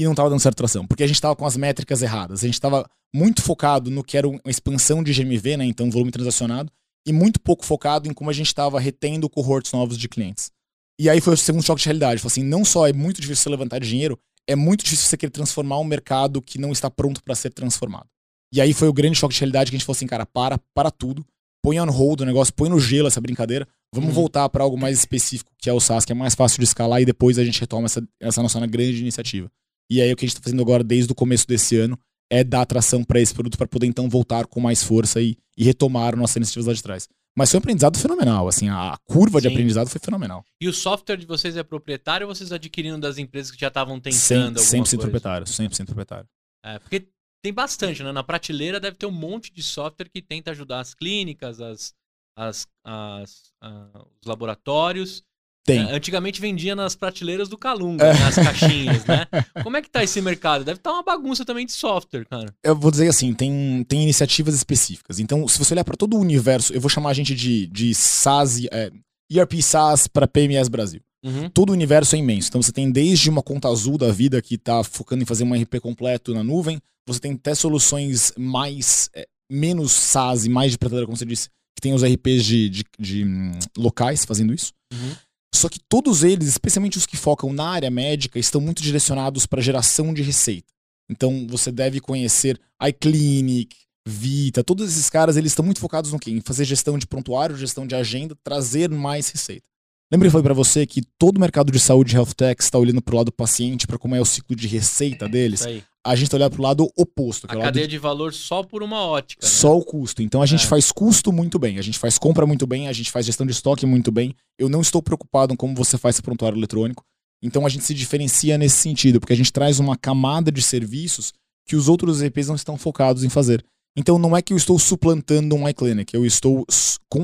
e não estava dando certo tração. Porque a gente estava com as métricas erradas. A gente estava muito focado no que era uma expansão de GMV, né? Então, volume transacionado. E muito pouco focado em como a gente estava retendo cohorts novos de clientes. E aí foi o segundo choque de realidade. Falei assim, não só é muito difícil você levantar dinheiro, é muito difícil você querer transformar um mercado que não está pronto para ser transformado. E aí foi o grande choque de realidade que a gente falou assim, cara, para, para tudo, põe on hold o negócio, põe no gelo essa brincadeira, vamos Uhum. voltar para algo mais específico, que é o SaaS, que é mais fácil de escalar e depois a gente retoma essa, essa nossa grande iniciativa. E aí o que a gente está fazendo agora desde o começo desse ano é dar atração para esse produto para poder então voltar com mais força e, e retomar nossas iniciativas lá de trás. Mas foi um aprendizado fenomenal, assim, a curva de Sim. aprendizado foi fenomenal. E o software de vocês é proprietário ou vocês adquiriram das empresas que já estavam tentando 100% alguma coisa? proprietário, 100% proprietário. É, porque tem bastante, né? Na prateleira deve ter um monte de software que tenta ajudar as clínicas, as, as, as- ah, os laboratórios. Tem. É, antigamente vendia nas prateleiras do Calunga, nas caixinhas, né? [laughs] Como é que tá esse mercado? Deve estar uma bagunça também de software, cara. eu vou dizer assim, tem, tem iniciativas específicas. Então, se você olhar para todo o universo, eu vou chamar a gente de, de SaaS, é, ERP SaaS para PMS Brasil. Uhum. Todo o universo é imenso. Então, você tem desde uma conta azul da vida que está focando em fazer um RP completo na nuvem, você tem até soluções mais, é, menos SaaS e mais de prateleira, como você disse, que tem os RPs de, de, de, hum, locais fazendo isso. Uhum. Só que todos eles, especialmente os que focam na área médica, estão muito direcionados para geração de receita. Então você deve conhecer iClinic, Vita, todos esses caras, eles estão muito focados no quê? Em fazer gestão de prontuário, gestão de agenda, trazer mais receita. Lembra que eu falei para você que todo o mercado de saúde health tech está olhando para o lado do paciente, para como é o ciclo de receita deles? Isso aí. A gente olhando para o lado oposto, que A é cadeia de valor só por uma ótica. né? só o custo. Então a gente É. faz custo muito bem, a gente faz compra muito bem, a gente faz gestão de estoque muito bem. Eu não estou preocupado em como você faz esse prontuário eletrônico. Então a gente se diferencia nesse sentido, porque a gente traz uma camada de serviços que os outros EPs não estão focados em fazer. Então não é que eu estou suplantando um iClinic, eu estou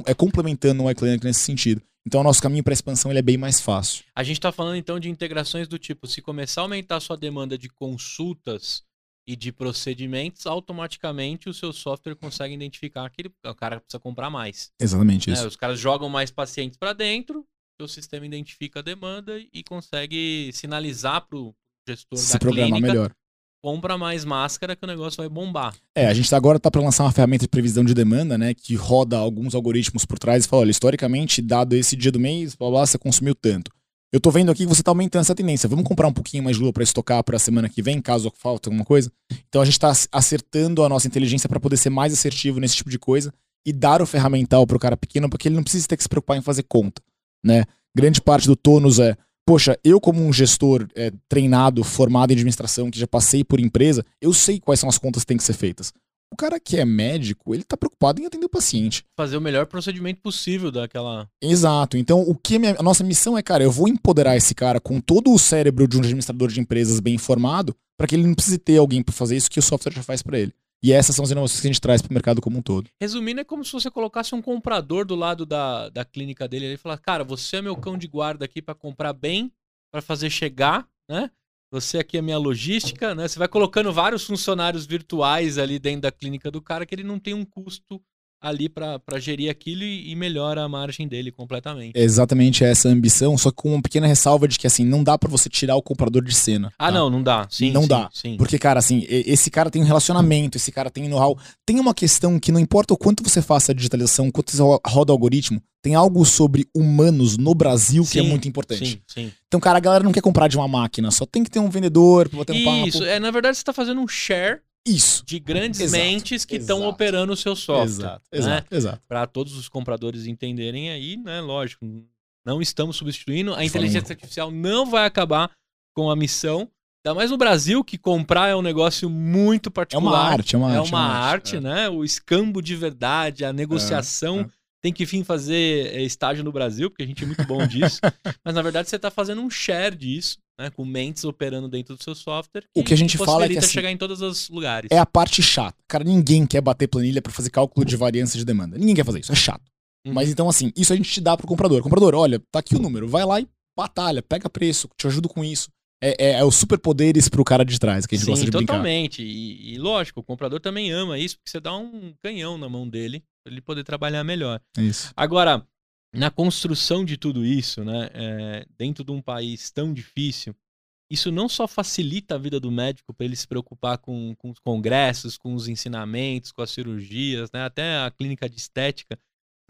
é, complementando um iClinic nesse sentido. Então o nosso caminho para expansão ele é bem mais fácil. A gente tá falando então de integrações do tipo, se começar a aumentar a sua demanda de consultas e de procedimentos, automaticamente o seu software consegue identificar que ele- o cara precisa comprar mais. Exatamente né? isso. Os caras jogam mais pacientes para dentro, o sistema identifica a demanda e consegue sinalizar pro gestor Se da programar clínica, melhor. Compra mais máscara que o negócio vai bombar. É, a gente tá agora tá para lançar uma ferramenta de previsão de demanda, né, que roda alguns algoritmos por trás e fala, olha, historicamente, dado esse dia do mês, blá, blá, você consumiu tanto. eu tô vendo aqui que você tá aumentando essa tendência. Vamos comprar um pouquinho mais de lua para estocar para a semana que vem, caso falte alguma coisa. Então a gente tá acertando a nossa inteligência para poder ser mais assertivo nesse tipo de coisa e dar o ferramental pro cara pequeno, porque ele não precisa ter que se preocupar em fazer conta, né? Grande parte do tônus é, poxa, eu como um gestor é, treinado, formado em administração, que já passei por empresa, eu sei quais são as contas que têm que ser feitas. O cara que é médico, ele tá preocupado em atender o paciente. Fazer o melhor procedimento possível daquela. Exato. Então, o que a, minha, a nossa missão é, cara, eu vou empoderar esse cara com todo o cérebro de um administrador de empresas bem informado, para que ele não precise ter alguém para fazer isso que o software já faz para ele. E essas são as inovações que a gente traz para o mercado como um todo. Resumindo, é como se você colocasse um comprador do lado da, da clínica dele e falar: Cara, você é meu cão de guarda aqui para comprar bem, para fazer chegar, né? Você aqui é minha logística, né? Você vai colocando vários funcionários virtuais ali dentro da clínica do cara que ele não tem um custo ali para gerir aquilo e, e, melhora a margem dele completamente. É exatamente essa ambição, só que com uma pequena ressalva de que assim, não dá para você tirar o comprador de cena. Ah, tá? não, não dá. Sim, não sim, dá. Sim. Porque cara, assim, esse cara tem um relacionamento, esse cara tem know-how. Tem uma questão que não importa o quanto você faça a digitalização, quanto você roda o algoritmo, tem algo sobre humanos no Brasil sim, que é muito importante. Sim, sim. Então, cara, a galera não quer comprar de uma máquina, só tem que ter um vendedor pra bater um papo. Isso, é, na verdade você tá fazendo um share isso. De grandes exato, mentes que estão operando o seu software. Exato, né? exato, exato. Para todos os compradores entenderem aí, né? Lógico, não estamos substituindo. A inteligência artificial não vai acabar com a missão. Ainda mais no Brasil, que comprar é um negócio muito particular. É uma arte, é uma é arte. É uma arte, é. né? O escambo de verdade, a negociação. Tem que, enfim, fazer eh, estágio no Brasil, porque a gente é muito bom disso. [laughs] Mas, na verdade, você está fazendo um share disso né, com mentes operando dentro do seu software. O que a gente fala é que assim, chegar em todos os lugares. É a parte chata. Cara, ninguém quer bater planilha para fazer cálculo de variância de demanda. Ninguém quer fazer isso, é chato. Uhum. Mas então assim, isso a gente te dá pro comprador. Comprador, olha, tá aqui o número, vai lá e batalha, pega preço, te ajudo com isso. É, é, é os superpoderes pro cara de trás que a gente Sim, gosta de totalmente. brincar. totalmente. E, e, lógico, o comprador também ama isso, porque você dá um canhão na mão dele ele poder trabalhar melhor. Isso. Agora, na construção de tudo isso, né, é, dentro de um país tão difícil, isso não só facilita a vida do médico para ele se preocupar com, com os congressos, com os ensinamentos, com as cirurgias, né? até a clínica de estética.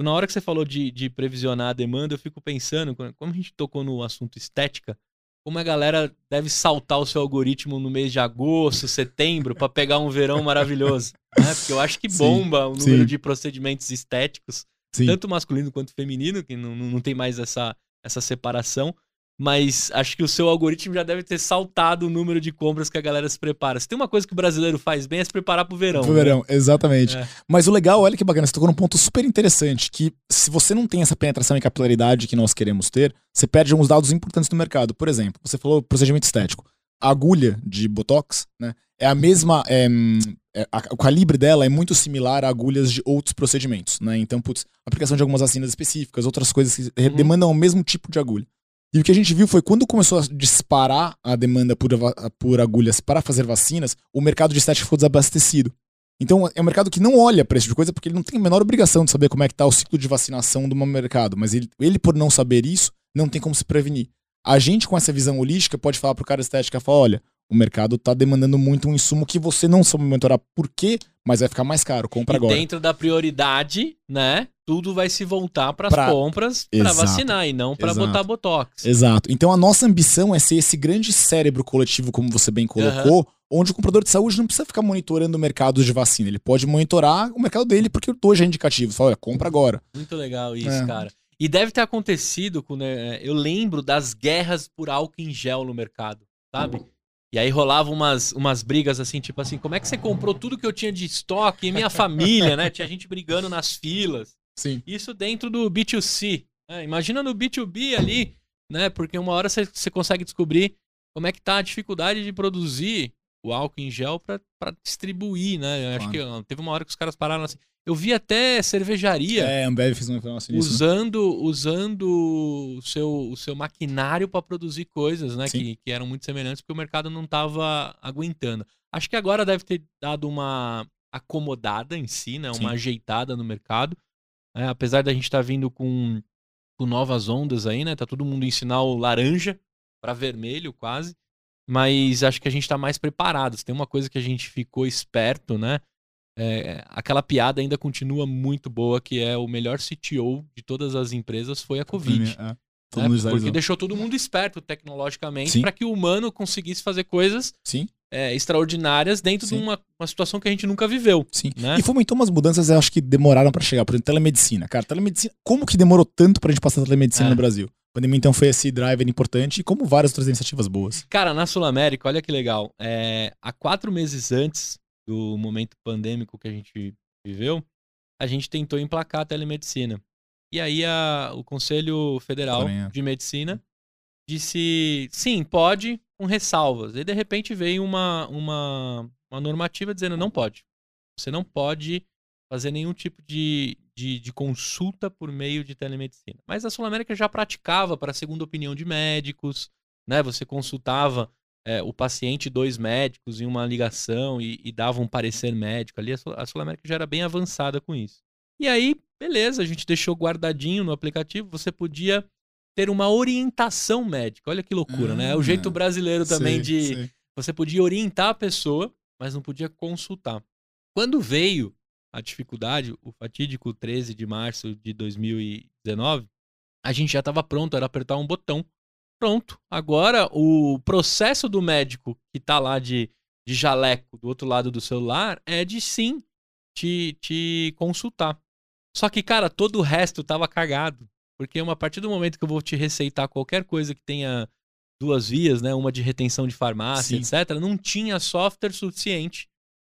Na hora que você falou de, de previsionar a demanda, eu fico pensando, como a gente tocou no assunto estética, como a galera deve saltar o seu algoritmo no mês de agosto, setembro, para pegar um verão maravilhoso. Né? Porque eu acho que bomba sim, o número sim. de procedimentos estéticos, sim. tanto masculino quanto feminino, que não, não tem mais essa, essa separação mas acho que o seu algoritmo já deve ter saltado o número de compras que a galera se prepara. Se tem uma coisa que o brasileiro faz bem é se preparar pro verão. Pro né? verão, exatamente. É. Mas o legal, olha que bacana, você tocou num ponto super interessante, que se você não tem essa penetração e capilaridade que nós queremos ter, você perde alguns dados importantes no mercado. Por exemplo, você falou procedimento estético. A agulha de Botox, né, é a mesma... É, é, a, o calibre dela é muito similar a agulhas de outros procedimentos, né? Então, putz, aplicação de algumas vacinas específicas, outras coisas que uhum. demandam o mesmo tipo de agulha. E o que a gente viu foi quando começou a disparar a demanda por, por agulhas para fazer vacinas, o mercado de estética ficou desabastecido. Então é um mercado que não olha para esse tipo de coisa porque ele não tem a menor obrigação de saber como é que está o ciclo de vacinação do mercado. Mas ele, ele, por não saber isso, não tem como se prevenir. A gente, com essa visão holística, pode falar para o cara estética, falar, olha, o mercado está demandando muito um insumo que você não sabe monitorar por quê, mas vai ficar mais caro, compra e agora. dentro da prioridade, né, tudo vai se voltar para as pra... compras para vacinar e não para botar botox. Exato. Então a nossa ambição é ser esse grande cérebro coletivo, como você bem colocou, uhum. onde o comprador de saúde não precisa ficar monitorando o mercado de vacina, ele pode monitorar o mercado dele porque hoje é indicativo. Fala, olha, compra agora. Muito legal isso, é. cara. E deve ter acontecido com, né, eu lembro das guerras por álcool em gel no mercado, sabe? E aí rolava umas, umas brigas assim, tipo assim, como é que você comprou tudo que eu tinha de estoque? E minha família, né? Tinha gente brigando nas filas. Sim. Isso dentro do B2C. Né? Imagina no B2B ali, né? Porque uma hora você, você consegue descobrir como é que tá a dificuldade de produzir o álcool em gel para distribuir, né? Claro. Acho que teve uma hora que os caras pararam assim. Eu vi até cervejaria. É, Ambev fez nisso. Né? Usando, né? usando o, seu, o seu maquinário para produzir coisas, né? Que, que eram muito semelhantes, porque o mercado não estava aguentando. Acho que agora deve ter dado uma acomodada em si, né? Uma Sim. ajeitada no mercado. É, apesar da gente estar tá vindo com, com novas ondas aí, né? Tá todo mundo em sinal laranja para vermelho quase. Mas acho que a gente está mais preparado. Se tem uma coisa que a gente ficou esperto, né? É, aquela piada ainda continua muito boa, que é o melhor CTO de todas as empresas foi a Covid. É. Né? Porque deixou todo mundo esperto tecnologicamente para que o humano conseguisse fazer coisas Sim, é, extraordinárias dentro Sim. de uma, uma situação que a gente nunca viveu. sim. Né? E fomentou umas mudanças, eu acho que demoraram pra chegar. Por exemplo, telemedicina. Cara, telemedicina. Como que demorou tanto pra gente passar a telemedicina É. no Brasil? A pandemia, então, foi esse driver importante e como várias outras iniciativas boas. Cara, na Sul América, olha que legal. É, há quatro meses antes do momento pandêmico que a gente viveu, a gente tentou emplacar a telemedicina. E aí a- o Conselho Federal Porém, é. de Medicina disse sim, pode, com ressalvas. E de repente veio uma, uma, uma normativa dizendo não pode. Você não pode fazer nenhum tipo de, de, de consulta por meio de telemedicina. Mas a Sul América já praticava para segunda opinião de médicos, né? Você consultava é, o paciente dois médicos em uma ligação e, e dava um parecer médico ali. A Sul, América já era bem avançada com isso. E aí, beleza, a gente deixou guardadinho no aplicativo. Você podia ter uma orientação médica. Olha que loucura, né? É o jeito brasileiro também Sei, de sei. você podia orientar a pessoa, mas não podia consultar. Quando veio a dificuldade, o fatídico 13 de março de 2019, a gente já estava pronto, era apertar um botão. Pronto. Agora, o processo do médico que tá lá de, de jaleco do outro lado do celular é de sim te, te consultar. Só que, cara, todo o resto tava cagado. Porque a partir do momento que eu vou te receitar qualquer coisa que tenha duas vias, né? Uma de retenção de farmácia, Sim. etc., não tinha software suficiente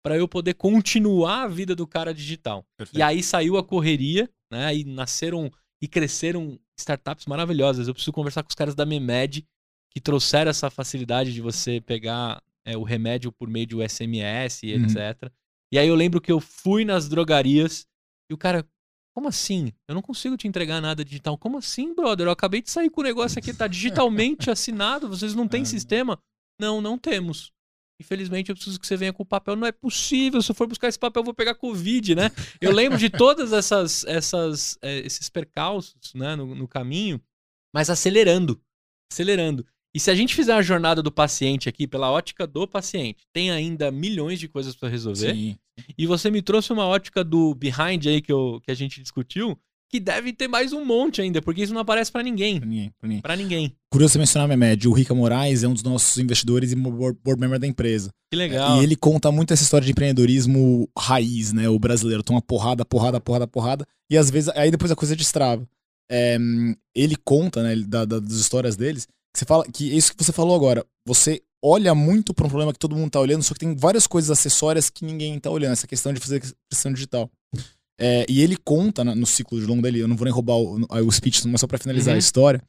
para eu poder continuar a vida do cara digital. Perfeito. E aí saiu a correria, né? E nasceram e cresceram startups maravilhosas. Eu preciso conversar com os caras da Memed, que trouxeram essa facilidade de você pegar é, o remédio por meio de um SMS, e Uhum. etc. E aí eu lembro que eu fui nas drogarias e o cara, como assim? Eu não consigo te entregar nada digital. Como assim, brother? Eu acabei de sair com o negócio aqui, tá [laughs] digitalmente assinado, vocês não têm Ah. sistema? Não, não temos. Infelizmente, eu preciso que você venha com o papel. Não é possível. Se eu for buscar esse papel, eu vou pegar Covid, né? Eu lembro de todas essas, essas, eh, esses percalços né, no, no caminho, mas acelerando. Acelerando. E se a gente fizer a jornada do paciente aqui, pela ótica do paciente, tem ainda milhões de coisas para resolver. Sim. E você me trouxe uma ótica do behind aí que, eu, que a gente discutiu, que deve ter mais um monte ainda, porque isso não aparece pra ninguém. Pra ninguém, pra ninguém. Pra ninguém. Curioso você mencionar a Memed. O Rica Moraes é um dos nossos investidores e board member da empresa. Que legal. E ele conta muito essa história de empreendedorismo raiz, né? O brasileiro toma porrada, porrada, porrada, porrada. E às vezes, aí depois a coisa destrava. É, ele conta, né, da, da- das histórias deles, que você fala que isso que você falou agora, você olha muito para um problema que todo mundo tá olhando, só que tem várias coisas acessórias que ninguém tá olhando, essa questão de fazer pressão digital. É, e ele conta na- no ciclo de longo dele, eu não vou nem roubar o, o speech, mas só pra finalizar Uhum. a história.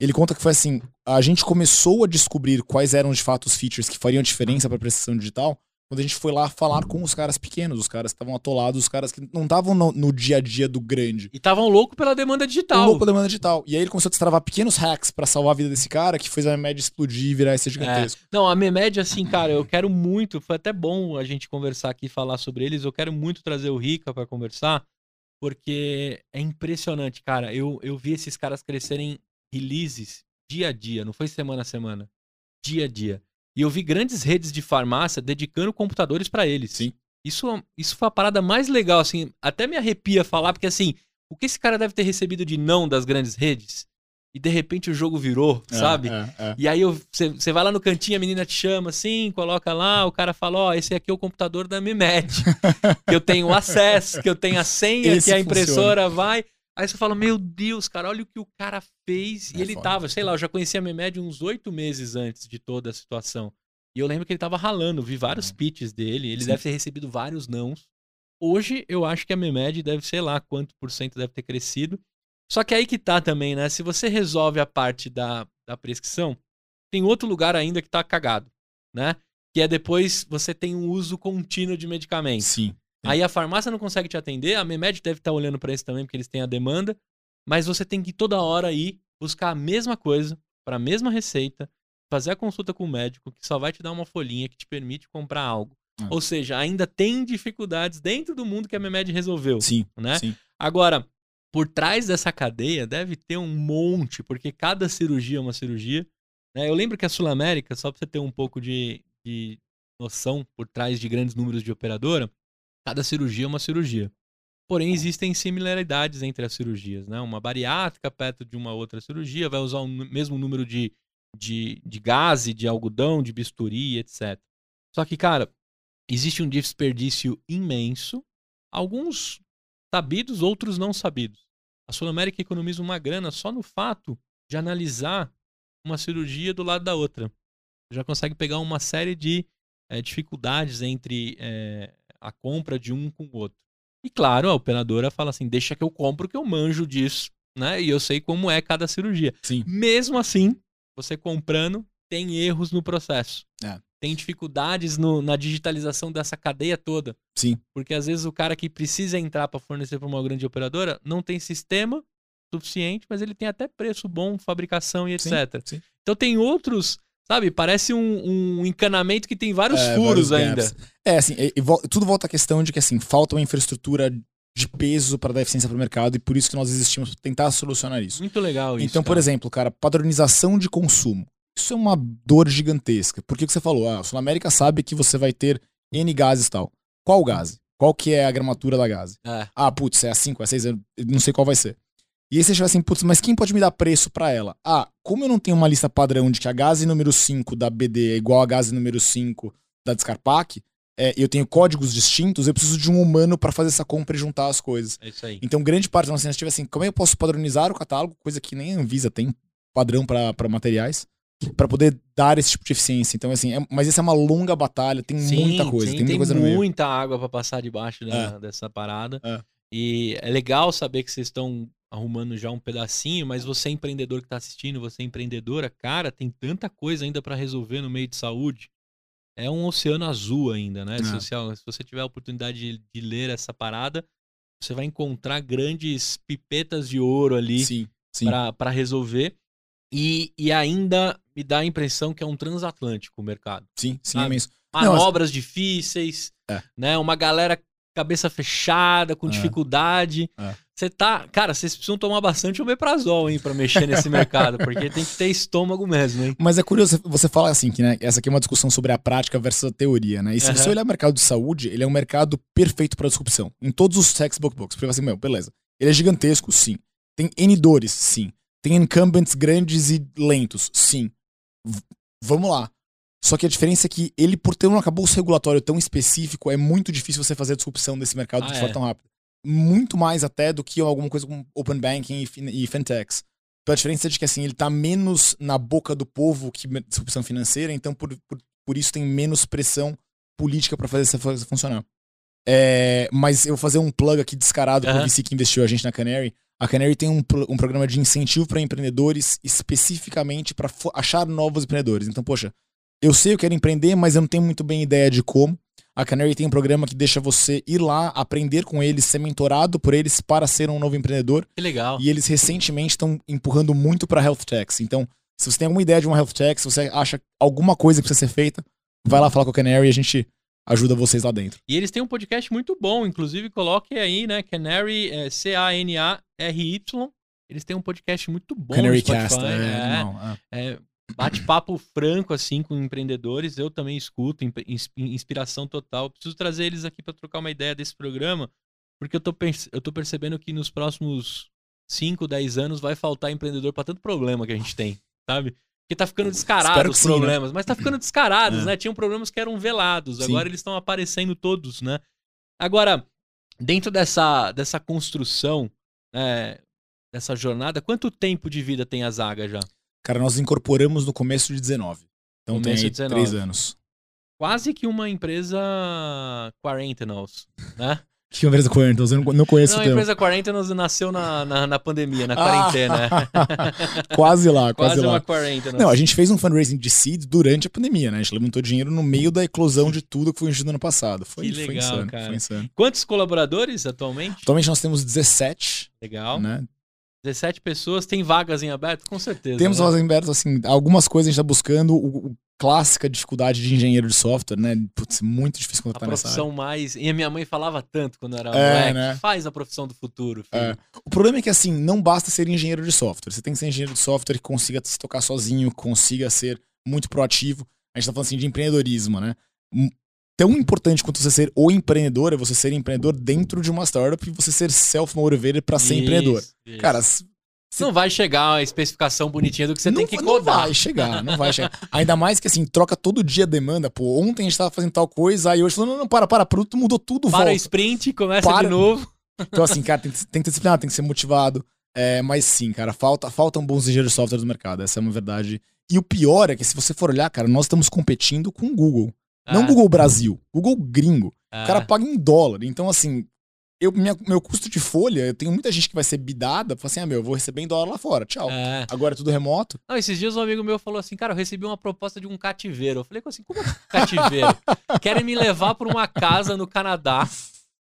Ele conta que foi assim: a gente começou a descobrir quais eram de fato os features que fariam diferença para prestação digital quando a gente foi lá falar com os caras pequenos, os caras que estavam atolados, os caras que não estavam no, no dia a dia do grande. E estavam loucos pela demanda digital. louco da demanda digital. E aí ele começou a destravar pequenos hacks pra salvar a vida desse cara, que fez a média explodir e virar esse gigantesco. Não, a Memed, assim, cara, eu quero muito. Foi até bom a gente conversar aqui e falar sobre eles. Eu quero muito trazer o Rica pra conversar, porque é impressionante, cara. Eu, eu vi esses caras crescerem releases dia a dia, não foi semana a semana. Dia a dia. E eu vi grandes redes de farmácia dedicando computadores pra eles. Sim. Isso, isso foi a parada mais legal, assim. Até me arrepia falar, porque assim, o que esse cara deve ter recebido de não das grandes redes? E de repente o jogo virou, É, sabe? é, é. E aí você vai lá no cantinho, a menina te chama assim, coloca lá, o cara fala, ó, esse aqui é o computador da Memed. [laughs] que eu tenho acesso, que eu tenho a senha, Esse que a impressora vai. Aí você fala, meu Deus, cara, olha o que o cara fez. É e ele foda. tava, sei lá, eu já conhecia a Memed uns oito meses antes de toda a situação. E eu lembro que ele tava ralando, vi vários pitches dele, ele Sim. deve ter recebido vários nãos. Hoje eu acho que a Memed deve, sei lá, quanto por cento deve ter crescido. Só que aí que tá também, né? Se você resolve a parte da, da prescrição, tem outro lugar ainda que tá cagado, né? Que é depois você tem um uso contínuo de medicamento. Sim. Aí a farmácia não consegue te atender, a Memed deve estar olhando pra isso também, porque eles têm a demanda, mas você tem que toda hora ir buscar a mesma coisa, para a mesma receita, fazer a consulta com o médico, que só vai te dar uma folhinha que te permite comprar algo. Ah. Ou seja, ainda tem dificuldades dentro do mundo que a Memed resolveu, Sim. né? Sim. Agora, por trás dessa cadeia deve ter um monte, porque cada cirurgia é uma cirurgia. né? Eu lembro que a Sul América, só para você ter um pouco de, de noção por trás de grandes números de operadora, cada cirurgia é uma cirurgia. Porém, existem similaridades entre as cirurgias, né? Uma bariátrica perto de uma outra cirurgia vai usar o mesmo número de, de, de gás, de algodão, de bisturi, etc. Só que, cara, existe um desperdício imenso, alguns sabidos, outros não sabidos. A Sul América economiza uma grana só no fato de analisar uma cirurgia do lado da outra. Já consegue pegar uma série de é, dificuldades entre é, a compra de um com o outro. E claro, a operadora fala assim: deixa que eu compro que eu manjo disso, né? E eu sei como é cada cirurgia. Sim. Mesmo assim, você comprando, tem erros no processo. É. Tem dificuldades no, na digitalização dessa cadeia toda. Sim. Porque às vezes o cara que precisa entrar para fornecer para uma grande operadora não tem sistema suficiente, mas ele tem até preço bom, fabricação e etc. Sim, sim. Então tem outros Sabe? Parece um, um encanamento que tem vários É, furos vários ainda. É, assim, e- e tudo volta à questão de que, assim, falta uma infraestrutura de peso para dar eficiência para o mercado e por isso que nós existimos para tentar solucionar isso. Muito legal isso. então, por cara. exemplo, cara, padronização de consumo. Isso é uma dor gigantesca. Por que, que você falou? Ah, a Sul América sabe que você vai ter N gases e tal. Qual gase? Qual que é a gramatura da gase? É. Ah, putz, é a 5, é a 6, eu não sei qual vai ser. E aí você chega assim, putz, mas quem pode me dar preço pra ela? Ah, como eu não tenho uma lista padrão de que a gase número 5 da BD é igual a gase número 5 da Descarpac, é, eu tenho códigos distintos, eu preciso de um humano pra fazer essa compra e juntar as coisas. É isso aí. Então, grande parte da nossa iniciativa é assim, como é que eu posso padronizar o catálogo, coisa que nem a Anvisa tem padrão pra pra materiais, pra poder dar esse tipo de eficiência. Então, assim, é- mas isso é uma longa batalha, tem muita coisa, sim, tem muita coisa meio. muita água pra passar debaixo da- dessa parada. É. E é legal saber que vocês estão arrumando já um pedacinho, mas você é empreendedor que tá assistindo, você é empreendedora, cara, tem tanta coisa ainda pra resolver no meio de saúde. É um oceano azul ainda, né? É. Social. Se você tiver a oportunidade de, de ler essa parada, você vai encontrar grandes pipetas de ouro ali para resolver. E, e ainda me dá a impressão que é um transatlântico o mercado. Sim, sim, Ah, é mesmo. Não, Manobras difíceis, É. né? Uma galera cabeça fechada, com É. dificuldade. É. Você tá. Cara, vocês precisam tomar bastante omeprazol, hein, pra mexer nesse mercado, porque tem que ter estômago mesmo, hein? Mas é curioso, você fala assim, que né, essa aqui é uma discussão sobre a prática versus a teoria, né? E se Aham. você olhar o mercado de saúde, ele é um mercado perfeito para disrupção. Em todos os textbook books. Porque assim, meu, beleza. Ele é gigantesco, sim. Tem N dores, sim. Tem incumbents grandes e lentos, sim. V- vamos lá. Só que a diferença é que ele, por ter um arcabouço regulatório tão específico, é muito difícil você fazer a disrupção desse mercado Ah, de é? forma tão rápida. Muito mais até do que alguma coisa como open banking e, fin- e fintechs. Então a diferença é de que assim, ele tá menos na boca do povo que disrupção financeira, então por, por, por isso tem menos pressão política para fazer essa coisa funcionar. É, mas eu vou fazer um plug aqui descarado pro Aham. VC que investiu a gente na Canary. A Canary tem um, um programa de incentivo para empreendedores especificamente para achar novos empreendedores. Então, poxa, eu sei eu quero empreender, mas eu não tenho muito bem ideia de como. A Canary tem um programa que deixa você ir lá, aprender com eles, ser mentorado por eles para ser um novo empreendedor. Que legal. E eles recentemente estão empurrando muito para health techs. Então, se você tem alguma ideia de uma health tech, se você acha alguma coisa que precisa ser feita, vai lá falar com a Canary e a gente ajuda vocês lá dentro. E eles têm um podcast muito bom, inclusive coloque aí, né? Canary, é, C-A-N-A-R-Y. Eles têm um podcast muito bom Canary no Spotify. Cast, é, é. animal, é. É, bate-papo franco, assim, com empreendedores. Eu também escuto, inspiração total. Preciso trazer eles aqui para trocar uma ideia desse programa, porque eu tô, eu tô percebendo que nos próximos 5, 10 anos vai faltar empreendedor para tanto problema que a gente tem, sabe? Porque tá ficando descarado os que sim, né? problemas, mas tá ficando descarados, É. né? Tinham problemas que eram velados, Sim. agora eles estão aparecendo todos, né? Agora, dentro dessa, dessa construção, né, dessa jornada, quanto tempo de vida tem a Zaga já? Cara, nós incorporamos no começo de 19. Então Começo tem de aí 19. três anos. quase que uma empresa quarentenals, né? [laughs] Que empresa Quarentals? Eu não, não conheço Não, o a termo. empresa quarentenals nasceu na, na, na pandemia, na Ah! quarentena. [laughs] quase lá, quase, quase lá. uma quarentenals. Não, a gente fez um fundraising de seed durante a pandemia, né? A gente levantou dinheiro no meio da eclosão de tudo que foi investido no ano passado. Foi, Que foi legal, insano, cara. foi insano. Quantos colaboradores atualmente? Atualmente nós temos 17, Legal. né? 17 pessoas, tem vagas em aberto? Com certeza. Temos né? nós abertos, assim, algumas coisas a gente tá buscando. O, o clássica dificuldade de engenheiro de software, né? Putz, muito difícil A contratar nessa área. profissão mais. E a minha mãe falava tanto quando era É, moleque. né? Faz a profissão do futuro, filho. É. O problema é que, assim, não basta ser engenheiro de software. Você tem que ser engenheiro de software que consiga se tocar sozinho, consiga ser muito proativo. A gente tá falando, assim, de empreendedorismo, né? Tão importante quanto você ser o empreendedor é você ser empreendedor dentro de uma startup e você ser self-motivated para ser Isso, empreendedor. isso. Cara, s- não vai chegar a especificação bonitinha do que você não, tem que não codar. vai chegar, não vai chegar. [laughs] Ainda mais que assim, troca todo dia a demanda. Pô, ontem a gente tava fazendo tal coisa, aí hoje falou, não, não, para, para, produto mudou tudo, Para volta. sprint, começa Para. de novo. Então assim, cara, tem, que- tem que ter disciplina, tem que ser motivado. É, mas sim, cara, falta, faltam bons engenheiros de software no mercado, essa é uma verdade. E o pior é que se você for olhar, cara, nós estamos competindo com o Google. Não Ah, Google Brasil, Google gringo. ah. O cara paga em dólar. Então, assim, eu, minha- meu custo de folha, eu tenho muita gente que vai ser bidada, fala assim, ah, meu, eu vou receber em dólar lá fora, tchau. É. Agora é tudo remoto. Não, esses dias um amigo meu falou assim, cara, eu recebi uma proposta de um cativeiro. Eu falei assim, como é cativeiro? [laughs] Querem me levar pra uma casa no Canadá.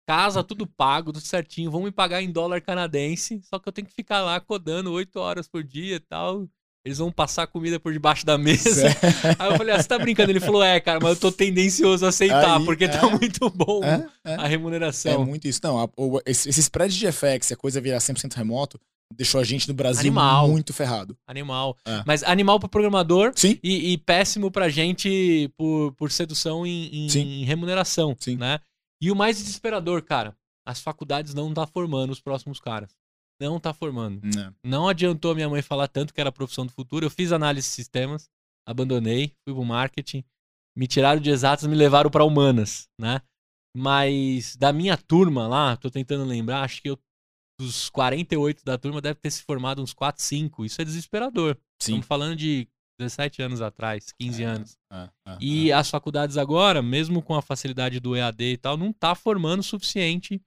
Casa, tudo pago, tudo certinho. Vão me pagar em dólar canadense. Só que eu tenho que ficar lá codando oito horas por dia e tal. Eles vão passar comida por debaixo da mesa. [laughs] Aí eu falei, ah, você tá brincando? Ele falou, é, cara, mas eu tô tendencioso a aceitar, Aí, porque é. tá muito bom É, é. a É remuneração. muito isso. Não, a- o- esse, esse spread de FX, a coisa virar 100% remoto, deixou a gente no Brasil Animal. muito ferrado. Animal. É. Mas animal pro programador Sim, e, e péssimo pra gente por, por sedução em, em- Sim. em remuneração, Sim. né? E o mais desesperador, cara, as faculdades não tá formando os próximos caras. Não tá formando. né. Não adiantou a minha mãe falar tanto que era a profissão do futuro. Eu fiz análise de sistemas, abandonei, fui pro marketing, me tiraram de exatas, me levaram pra humanas, né? Mas da minha turma lá, tô tentando lembrar, acho que eu, dos 48 da turma deve ter se formado uns 4, 5. Isso é desesperador. Sim. Estamos falando de 17 anos atrás, 15 É, anos. É, é, E é. as faculdades agora, mesmo com a facilidade do EAD e tal, não tá formando o suficiente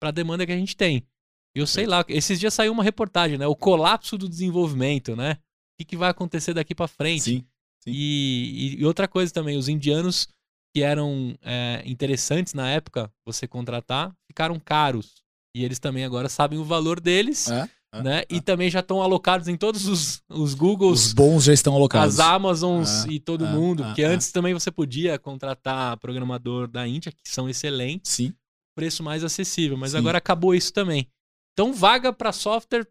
para a demanda que a gente tem. E Eu sei lá, esses dias saiu uma reportagem, né? O colapso do desenvolvimento, né? O que, que vai acontecer daqui para frente? Sim. sim. E, e- outra coisa também, os indianos que eram é, interessantes na época, você contratar, ficaram caros. E eles também agora sabem o valor deles, É, é, né? é. E também já estão alocados em todos os, os Googles, Os bons já estão alocados. as Amazons É, e todo é, mundo. é, Porque é. antes também você podia contratar programador da Índia, que são excelentes, Sim. preço mais acessível. Mas Sim. agora acabou isso também. Então, vaga para software